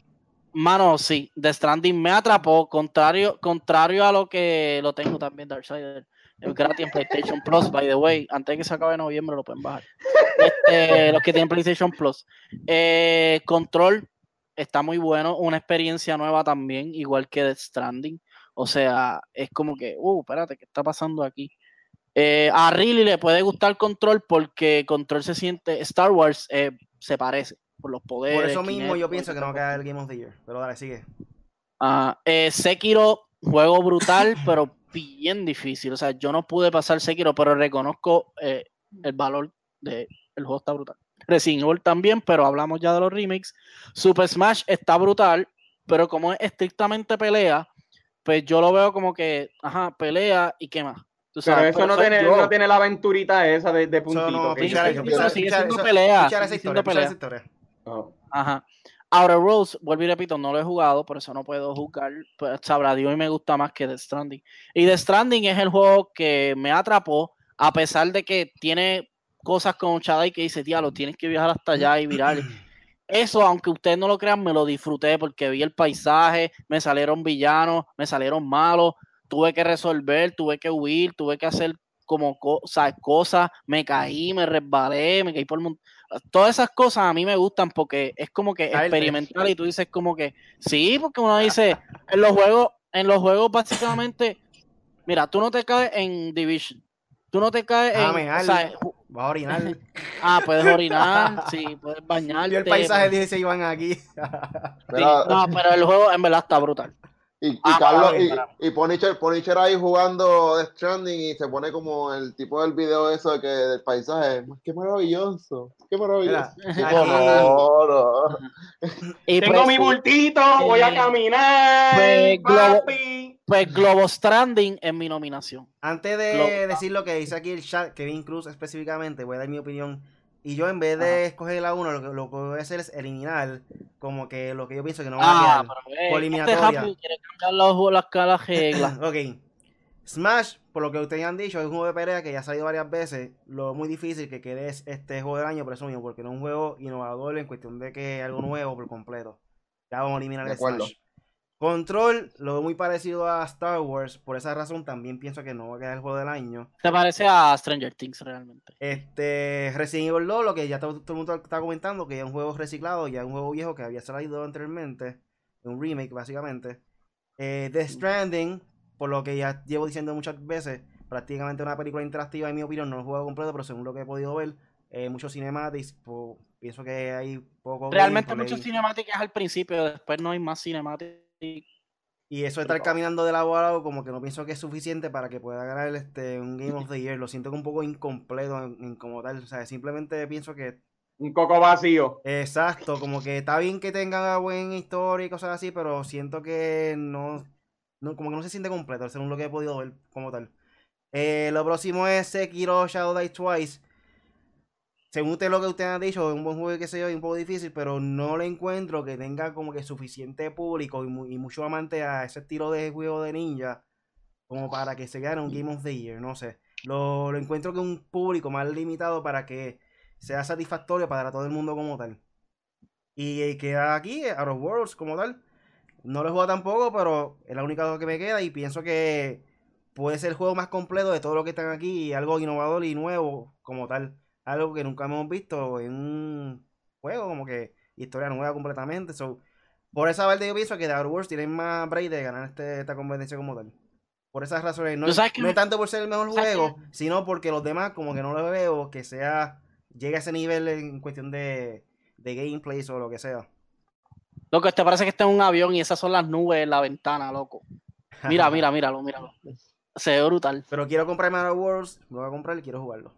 Mano, sí, The Stranding me atrapó, contrario, contrario a lo que lo tengo también Darksider. Es gratis en PlayStation Plus, by the way. Antes de que se acabe noviembre lo pueden bajar. Este, los que tienen PlayStation Plus. Eh, Control está muy bueno, una experiencia nueva también, igual que The Stranding. O sea, es como que, uh, espérate, ¿qué está pasando aquí? Eh, a Riley le puede gustar Control porque Control se siente, Star Wars eh, se parece por los poderes. Por eso mismo Kinect, yo pienso que no tipo queda de el Game of the Year. Pero dale, sigue. Ah, eh, Sekiro, juego brutal, <laughs> pero bien difícil. O sea, yo no pude pasar Sekiro, pero reconozco eh, el valor del juego está brutal. Resident Evil también, pero hablamos ya de los remakes. Super Smash está brutal, pero como es estrictamente pelea, pues yo lo veo como que, ajá, pelea y qué más. Tú Pero sabes, eso no tiene, yo. no tiene la aventurita esa de, de puntito. no, sí, sí, pichar- sigue siendo pelea, sigue siendo pelea. Oh. Ajá. Outer Worlds, vuelvo y repito, no lo he jugado, por eso no puedo jugar. Pues sabrá Dios y me gusta más que The Stranding. Y The Stranding es el juego que me atrapó, a pesar de que tiene cosas con Shadai que dice, tía, lo tienes que viajar hasta allá y virar. <clears throat> Eso, aunque ustedes no lo crean, me lo disfruté porque vi el paisaje, me salieron villanos, me salieron malos, tuve que resolver, tuve que huir, tuve que hacer como cosas, cosas, me caí, me resbalé, me caí por el mundo. Todas esas cosas a mí me gustan porque es como que experimental y tú dices como que sí, porque uno dice en los juegos, en los juegos básicamente, mira, tú no te caes en Division, tú no te caes Ah, en, o sea, a orinar. <laughs> ah, puedes orinar, sí, puedes bañarte. Vio el paisaje puedes- dije se iban aquí. sí, no, pero el juego en verdad está brutal. Y, y Ah, Carlos, y, y Punisher, Punisher ahí jugando Death Stranding y se pone como el tipo del video eso de que del paisaje. Qué maravilloso, qué maravilloso. Mira, no, no. Y Tengo pues, mi bultito, voy a Eh, caminar, pues, Globo- pues Globo Stranding es mi nominación. Antes de decir lo que dice aquí el chat, Kevin Cruz específicamente, voy a dar mi opinión. Y yo en vez de escoger la 1, lo que, lo que voy a hacer es eliminar como que lo que yo pienso que no va Ah, a pero por eh, este eliminatoria. Happy quiere cambiar los, las, las reglas. quedar. <coughs> ok. Smash, por lo que ustedes han dicho, es un juego de pelea que ya ha salido varias veces. Lo muy difícil que quede es este juego del año, por eso mismo, porque no es un juego innovador en cuestión de que es algo nuevo por completo. Ya vamos a eliminar De el acuerdo. Smash. Control, lo veo muy parecido a Star Wars, por esa razón también pienso que no va a quedar el juego del año. ¿Te parece a Stranger Things realmente? Este, Resident Evil 2, lo que ya todo, todo el mundo está comentando, que ya es un juego reciclado, ya es un juego viejo que había salido anteriormente, un remake básicamente. Eh, The Stranding, por lo que ya llevo diciendo muchas veces, prácticamente una película interactiva en mi opinión, no lo he jugado completo, pero según lo que he podido ver, eh, muchos cinematics, pues, pienso que hay poco... Realmente muchos cinemáticas al principio, después no hay más cinemáticas. Y eso de estar caminando de lado a lado, como que no pienso que es suficiente para que pueda ganar este un Game of the Year. Lo siento un poco incompleto en, en como tal. O sea, simplemente pienso que Un coco vacío. Exacto, como que está bien que tenga buena historia y cosas así, pero siento que no, no como que no se siente completo, según lo que he podido ver como tal. Eh, lo próximo es Sekiro Shadow Die Twice. Según usted lo que usted ha dicho, es un buen juego que sé yo, y un poco difícil, pero no le encuentro que tenga como que suficiente público y, mu- y mucho amante a ese estilo de juego de ninja como para que se gane un Game of the Year, no sé. Lo, lo encuentro que un público más limitado para que sea satisfactorio para todo el mundo como tal. Y eh, queda aquí, Out of Worlds como tal. No lo he jugado tampoco, pero es la única cosa que me queda y pienso que puede ser el juego más completo de todo lo que están aquí y algo innovador y nuevo como tal. Algo que nunca hemos visto en un juego, como que historia nueva completamente. So, por esa parte yo pienso que The Outer Worlds tiene más break de ganar este, esta competencia como tal. Por esas razones, no, ¿Tú sabes que no me- es tanto por ser el mejor ¿sabes juego, sino porque los demás como que no lo veo que sea, llegue a ese nivel en cuestión de, de gameplay o lo que sea. Loco, te parece que está en un avión y esas son las nubes en la ventana, loco. Mira, <laughs> mira, míralo, míralo. Se ve brutal. Pero quiero comprarme Outer Worlds, lo voy a comprar y quiero jugarlo.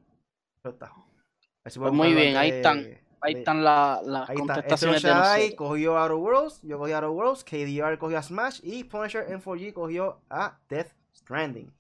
Eso está. A Pues muy bien, ahí están. de- Ahí están la- las está. contestaciones Estro de nosotros. cogió Outer Worlds, yo cogí Outer Worlds, KDR cogió a Smash y Punisher M4G cogió a Death Stranding.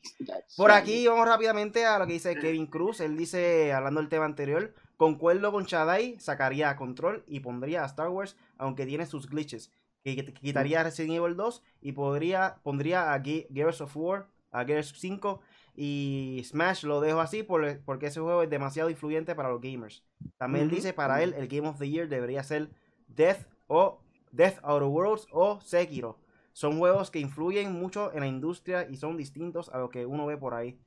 Por aquí vamos rápidamente a lo que dice Kevin Cruz. Él dice, hablando del tema anterior, concuerdo con Shadai, sacaría a Control y pondría a Star Wars, aunque tiene sus glitches. Que quitaría a Resident Evil 2 y podría, pondría a Ge- Gears of War, a Gears 5 y Smash lo dejo así por- porque ese juego es demasiado influyente para los gamers. También dice, para él, el Game of the Year debería ser Death o Death Outer Worlds o Sekiro. Son juegos que influyen mucho en la industria y son distintos a lo que uno ve por ahí.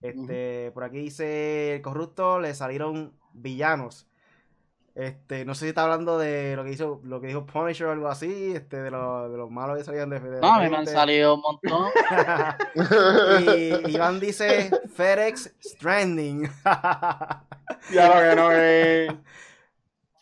Este, por aquí dice el corrupto le salieron villanos. Este, no sé si está hablando de lo que hizo, lo que dijo Punisher o algo así, este, de, lo- de los malos que salían de, de No, a mí me han salido un montón. y Iván dice FedEx Stranding. Ya lo que no es. <laughs>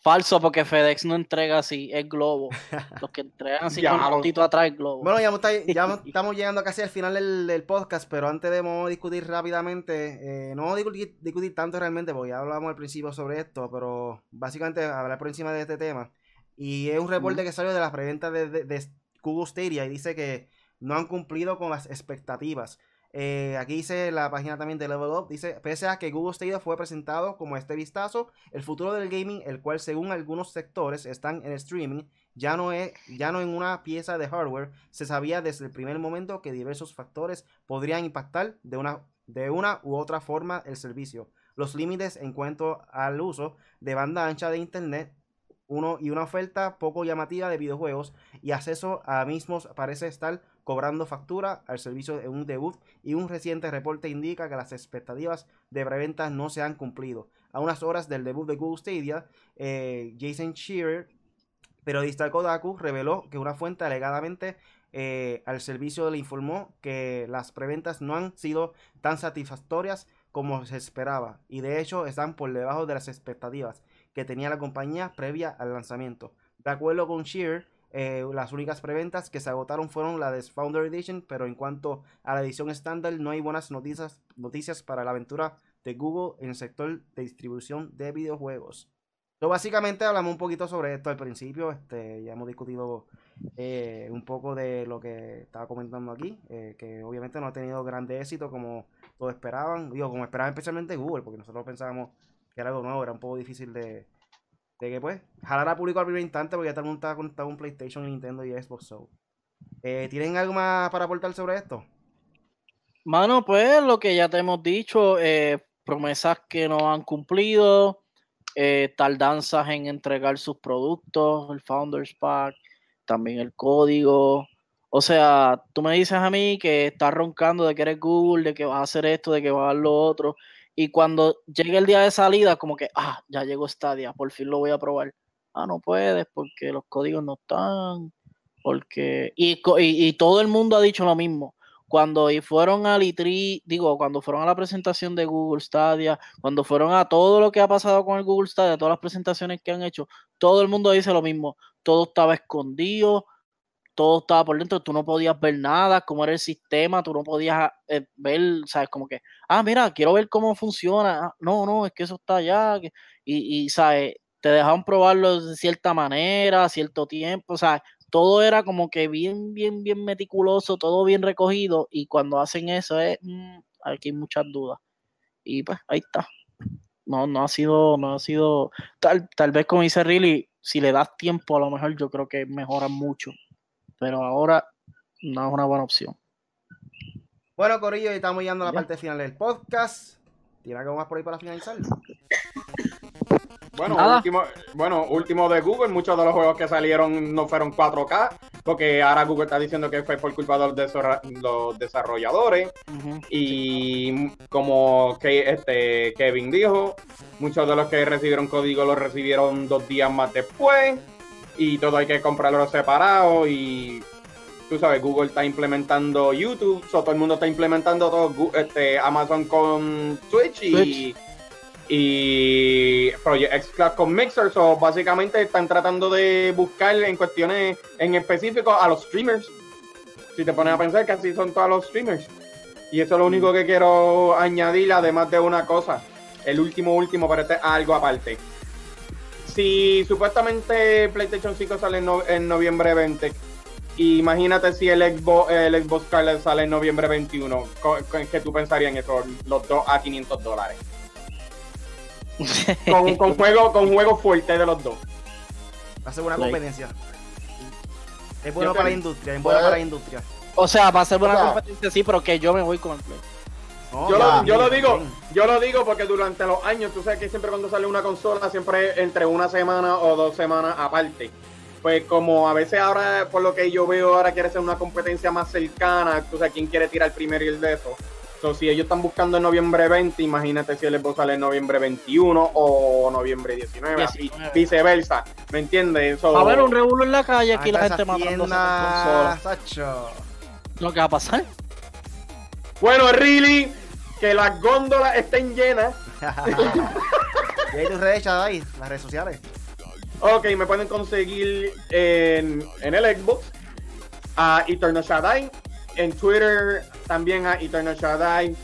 Falso, porque FedEx no entrega así, es Globo. <laughs> Los que entregan así con un puntito atrás es Globo. Bueno, ya, está- ya mo- <laughs> estamos llegando casi al final del, del podcast, pero antes de vamos a discutir rápidamente, eh, no vamos a discutir, discutir tanto realmente, porque ya hablamos al principio sobre esto, pero básicamente hablar por encima de este tema. Y es un reporte que salió de las preventas de, de, de Google Stadia y dice que no han cumplido con las expectativas. Eh, aquí dice la página también de Level Up, dice, pese a que Google Stadia fue presentado como este vistazo, el futuro del gaming, el cual según algunos sectores están en streaming, ya no, es, ya no en una pieza de hardware, se sabía desde el primer momento que diversos factores podrían impactar de una, de una u otra forma el servicio. Los límites en cuanto al uso de banda ancha de Internet uno, y una oferta poco llamativa de videojuegos y acceso a mismos parece estar cobrando factura al servicio en un debut y un reciente reporte indica que las expectativas de preventas no se han cumplido. A unas horas del debut de Google Stadia, eh, Jason Shearer, periodista de Kodaku, reveló que una fuente alegadamente eh, al servicio le informó que las preventas no han sido tan satisfactorias como se esperaba y de hecho están por debajo de las expectativas que tenía la compañía previa al lanzamiento. De acuerdo con Shearer, Eh, las únicas preventas que se agotaron fueron la de Founder Edition, pero en cuanto a la edición estándar, no hay buenas noticias, noticias para la aventura de Google en el sector de distribución de videojuegos. Entonces, básicamente hablamos un poquito sobre esto al principio. Este, ya hemos discutido eh, un poco de lo que estaba comentando aquí, eh, que obviamente no ha tenido grande éxito como todos esperaban. Digo, como esperaban especialmente Google, porque nosotros pensábamos que era algo nuevo, era un poco difícil de, de que pues jalar a público al primer instante porque ya todo el mundo estaba conectado con PlayStation, Nintendo y Xbox. So. Eh, ¿Tienen algo más para aportar sobre esto? Mano, pues lo que ya te hemos dicho, eh, promesas que no han cumplido, eh, tardanzas en entregar sus productos, el Founders Pack, también el código. O sea, tú me dices a mí que estás roncando de que eres Google, de que vas a hacer esto, de que vas a hacer lo otro. Y cuando llegue el día de salida, como que, ah, ya llegó Stadia, por fin lo voy a probar. Ah, no puedes porque los códigos no están. Porque. Y, y, y todo el mundo ha dicho lo mismo cuando fueron a Litri, digo, cuando fueron a la presentación de Google Stadia, cuando fueron a todo lo que ha pasado con el Google Stadia, todas las presentaciones que han hecho, todo el mundo dice lo mismo, todo estaba escondido, todo estaba por dentro, tú no podías ver nada, cómo era el sistema, tú no podías eh, ver, sabes, como que, ah, mira, quiero ver cómo funciona, ah, no, no, es que eso está allá, y, y, sabes, te dejaban probarlo de cierta manera, cierto tiempo, sea, todo era como que bien, bien, bien meticuloso, todo bien recogido, y cuando hacen eso es, mm, aquí hay muchas dudas. Y pues ahí está. No, no ha sido, no ha sido, tal, tal vez como dice Riley, si le das tiempo a lo mejor yo creo que mejora mucho, pero ahora no es una buena opción. Bueno, Corillo, estamos llegando a la parte final del podcast. ¿Tiene algo más por ahí para finalizar? Bueno, último, bueno, último de Google, muchos de los juegos que salieron no fueron 4K, porque ahora Google está diciendo que fue por culpa de los desarrolladores. Y como que este Kevin dijo, muchos de los que recibieron código los recibieron dos días más después. Y todo hay que comprarlo separado. Y tú sabes, Google está implementando YouTube, todo el mundo está implementando todo este, Amazon con Twitch. y y Project X Cloud con Mixer. So, básicamente están tratando de buscar en cuestiones en específico a los streamers. Si te pones a pensar que así son todos los streamers. Y eso es lo único que quiero añadir, además de una cosa. El último, último, pero este algo aparte. Si supuestamente PlayStation 5 sale en, noviembre 20, imagínate si el Xbox, el Xbox Scarlet sale en noviembre 21, ¿qué tú pensarías en eso? Los dos a 500 dólares con, <laughs> con juego con juego fuerte de los dos. Va a ser buena competencia. Es bueno para la industria, es bueno para la industria. O sea, va a ser buena competencia, sí, pero que yo me voy con el Play. Yo, lo, yo lo, digo, yo lo digo porque durante los años, tú sabes que siempre cuando sale una consola, siempre entre una semana o dos semanas aparte. Pues como a veces ahora, por lo que yo veo, ahora quiere ser una competencia más cercana, tú sabes quién quiere tirar primero y el de eso si ellos están buscando en noviembre 20, imagínate si el Xbox sale en noviembre 21 o noviembre 19, así viceversa. ¿Me entiendes? a ver, un revuelo en la calle, aquí la gente matando Lo que va a pasar. Bueno, really, que las góndolas estén llenas. <laughs> y tus redes, las redes sociales. Ok, me pueden conseguir en, en el Xbox a Eternal Shaddai en Twitter también a Eternal Shaddai.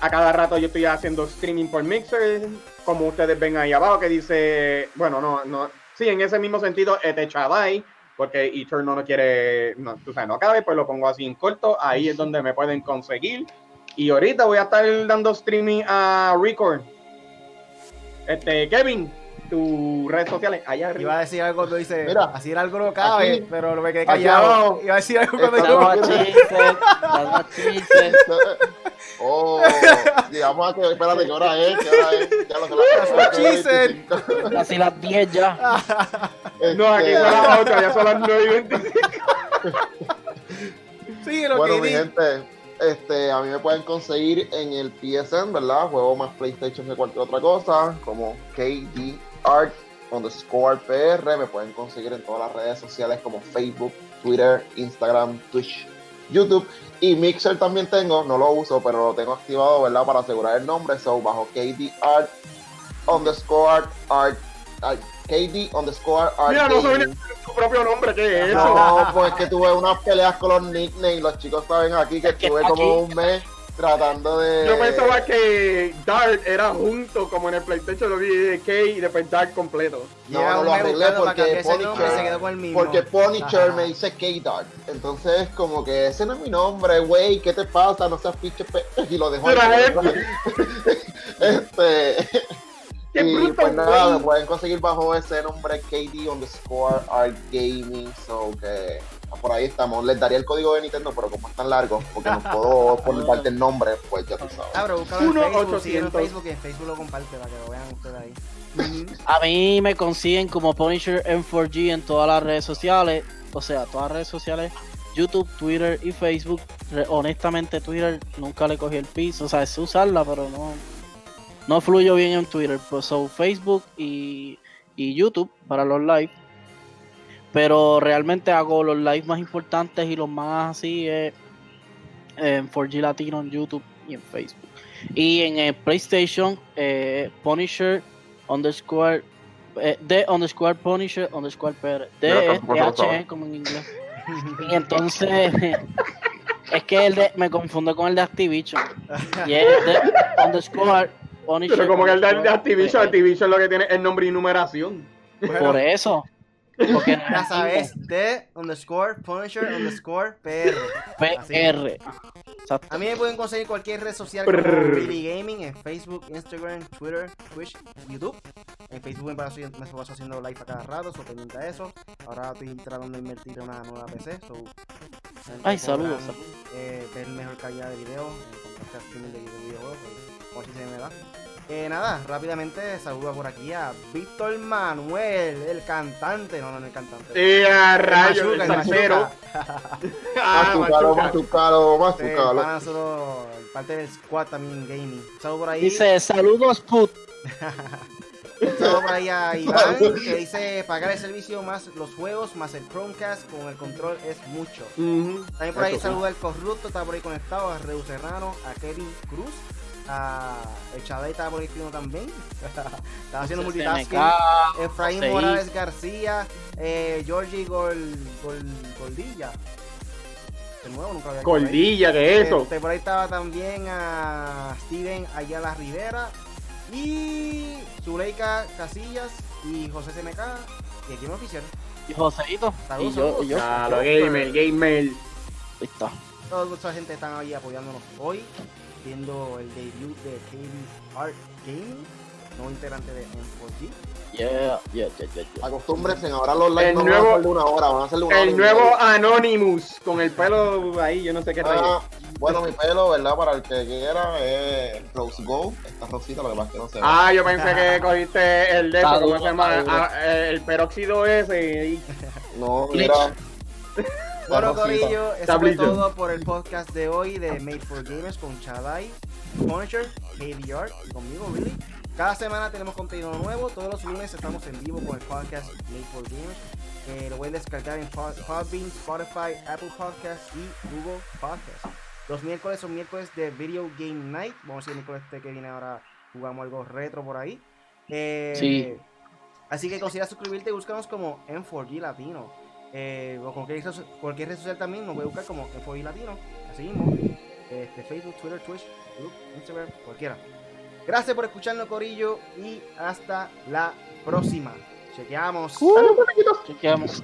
A cada rato yo estoy haciendo streaming por Mixer, como ustedes ven ahí abajo, que dice, bueno, no, no, sí, en ese mismo sentido, Ete Shaddai, porque Eternal no quiere, no, tú sabes, no cabe, pues lo pongo así en corto, ahí es donde me pueden conseguir. Y ahorita voy a estar dando streaming a Record. Este, Kevin, tus redes sociales allá arriba. Iba a decir algo cuando dice, Mira, así era algo no cabe, pero lo me quedé callado. Iba a decir algo cuando yo... Oh, digamos que, espérate, ¿qué hora es? ¿Qué hora es? Ya lo que las Casi las 10 ya. No, aquí son las 8, ya son las 9 y 25. Sí, lo bueno, mi gente, este, a mí me pueden conseguir en el PSN, ¿verdad? Juego más PlayStation que cualquier otra cosa, como KD art underscore PR. Me pueden conseguir en todas las redes sociales como Facebook, Twitter, Instagram, Twitch, YouTube. Y Mixer también tengo, no lo uso, pero lo tengo activado, ¿verdad? Para asegurar el nombre. So, bajo KD Art underscore art, KD underscore art. Mira, no soy, tu propio nombre, ¿qué es eso? No, pues que tuve unas peleas con los nicknames. Los chicos saben aquí que estuve como un mes tratando de. Yo pensaba que Dart era junto, como en el PlayStation, lo vi de K y después Dart completo. No, no lo arreglé porque y se Punisher, quedó con el mismo. porque Punisher Ajá. me dice K-Dart. Entonces, como que ese no es mi nombre, güey. ¿Qué te pasa? No seas pinche pe... Y lo ahí. es- <laughs> este. <laughs> ¡Qué y bruto, pues nada, me pueden conseguir bajo ese nombre KD underscore Art Gaming. So que por ahí estamos. Les daría el código de Nintendo, pero como es tan largo, porque no puedo <laughs> poner parte el nombre, pues ya tú sabes. Ah, pero búscalo en Uno, Facebook, en 800. Facebook y en Facebook lo comparte para que lo vean ustedes ahí. A mí me consiguen como Punisher M4G en todas las redes sociales. O sea, todas las redes sociales. YouTube, Twitter y Facebook. Honestamente, Twitter nunca le cogí el piso. O sea, sé usarla, pero no, no fluyo bien en Twitter. Pues so, Facebook y, y YouTube para los live. Pero realmente hago los live más importantes y los más así es en 4G Latino en YouTube y en Facebook. Y en el PlayStation, eh, Punisher underscore eh, D underscore Punisher underscore PR. D Mira, es tampoco lo THE sabe. como en inglés. Y entonces <laughs> es que el de, me confundo con el de Activision. Y es D underscore Punisher. Pero como que el de Activision. Activision lo que tiene es nombre y numeración. Por eso. Porque no <laughs> ya es sabes, T underscore Punisher underscore PR. PR. A mí me pueden conseguir cualquier red social como. Billy Gaming en Facebook, Instagram, Twitter, Twitch, YouTube. En Facebook me paso, me paso haciendo live a cada rato, so pendiente a eso. Ahora estoy tratando de invertir en una nueva PC. So, Ay, saludos, eh, ver mejor calidad de video, eh, con este streaming de videojuegos, pues, como si se me da. Eh, nada, rápidamente saludo por aquí a Víctor Manuel, el cantante. No, no, no el cantante. Y a Machuca, el salsero. Ah, Machucalo, Machuca. machucalo, Este, machucalo. parte del squad también gaming. Saludo por ahí. Dice, saludos put. <laughs> Saludo por ahí a Iván que dice pagar el servicio más los juegos más el Chromecast con el control es mucho. Ujú. También por ahí saluda al Corrupto, está por ahí conectado, a Redu Serrano, a Kevin Cruz, a el Chaday está por ahí escribiendo también. <laughs> Estaba haciendo multitasking. Efraín José I. Morales García, eh, Georgie Gol, Gol, Goldilla. De nuevo, nunca había ¿qué es eso? Este, por ahí estaba también a Steven Ayala Rivera y Zuleika Casillas y José CMK y aquí oficial. Y Joseito. Y Saludos, yo, y yo. Ah, lo gamer, gamer. Listo. Toda esa gente están ahí apoyándonos hoy, viendo el debut de KB Art Gaming, nuevo integrante de M4G. Yeah, yeah, yeah, yeah, yeah. Acostúmbrense, ahora los lives El no nuevo- van a ser de una hora, van a ser de una hora. y El nuevo. Anonymous, con el pelo ahí, yo no sé qué Ah, bueno, mi pelo, ¿verdad? Para el que quiera, es Rose Gold. Esta rosita, lo que más que no se ve. Ah, yo pensé que <laughs> cogiste el de ¿cómo se llama? Ah, el peróxido ese. y- no, mira. Bueno. Corillo, eso fue todo por el podcast de hoy de Made for Gamers con Chadai, Punisher, KBR y conmigo, Billy. Cada semana tenemos contenido nuevo. Todos los lunes estamos en vivo con el podcast Made for Gamers. Eh, lo pueden descargar en Pod- Podbean, Spotify, Apple Podcasts y Google Podcasts. Los miércoles son miércoles de Video Game Night. Vamos a ver el miércoles este que viene ahora jugamos algo retro por ahí. Eh, Sí. Así que considera suscribirte y búscanos como M4G Latino. Eh, o cualquier, red so- cualquier red social también nos puede buscar como M4G Latino. Así mismo. Este, Facebook, Twitter, Twitch, YouTube, Instagram, cualquiera. Gracias por escucharnos, Corillo. Y hasta la próxima. Chequeamos. Chequeamos.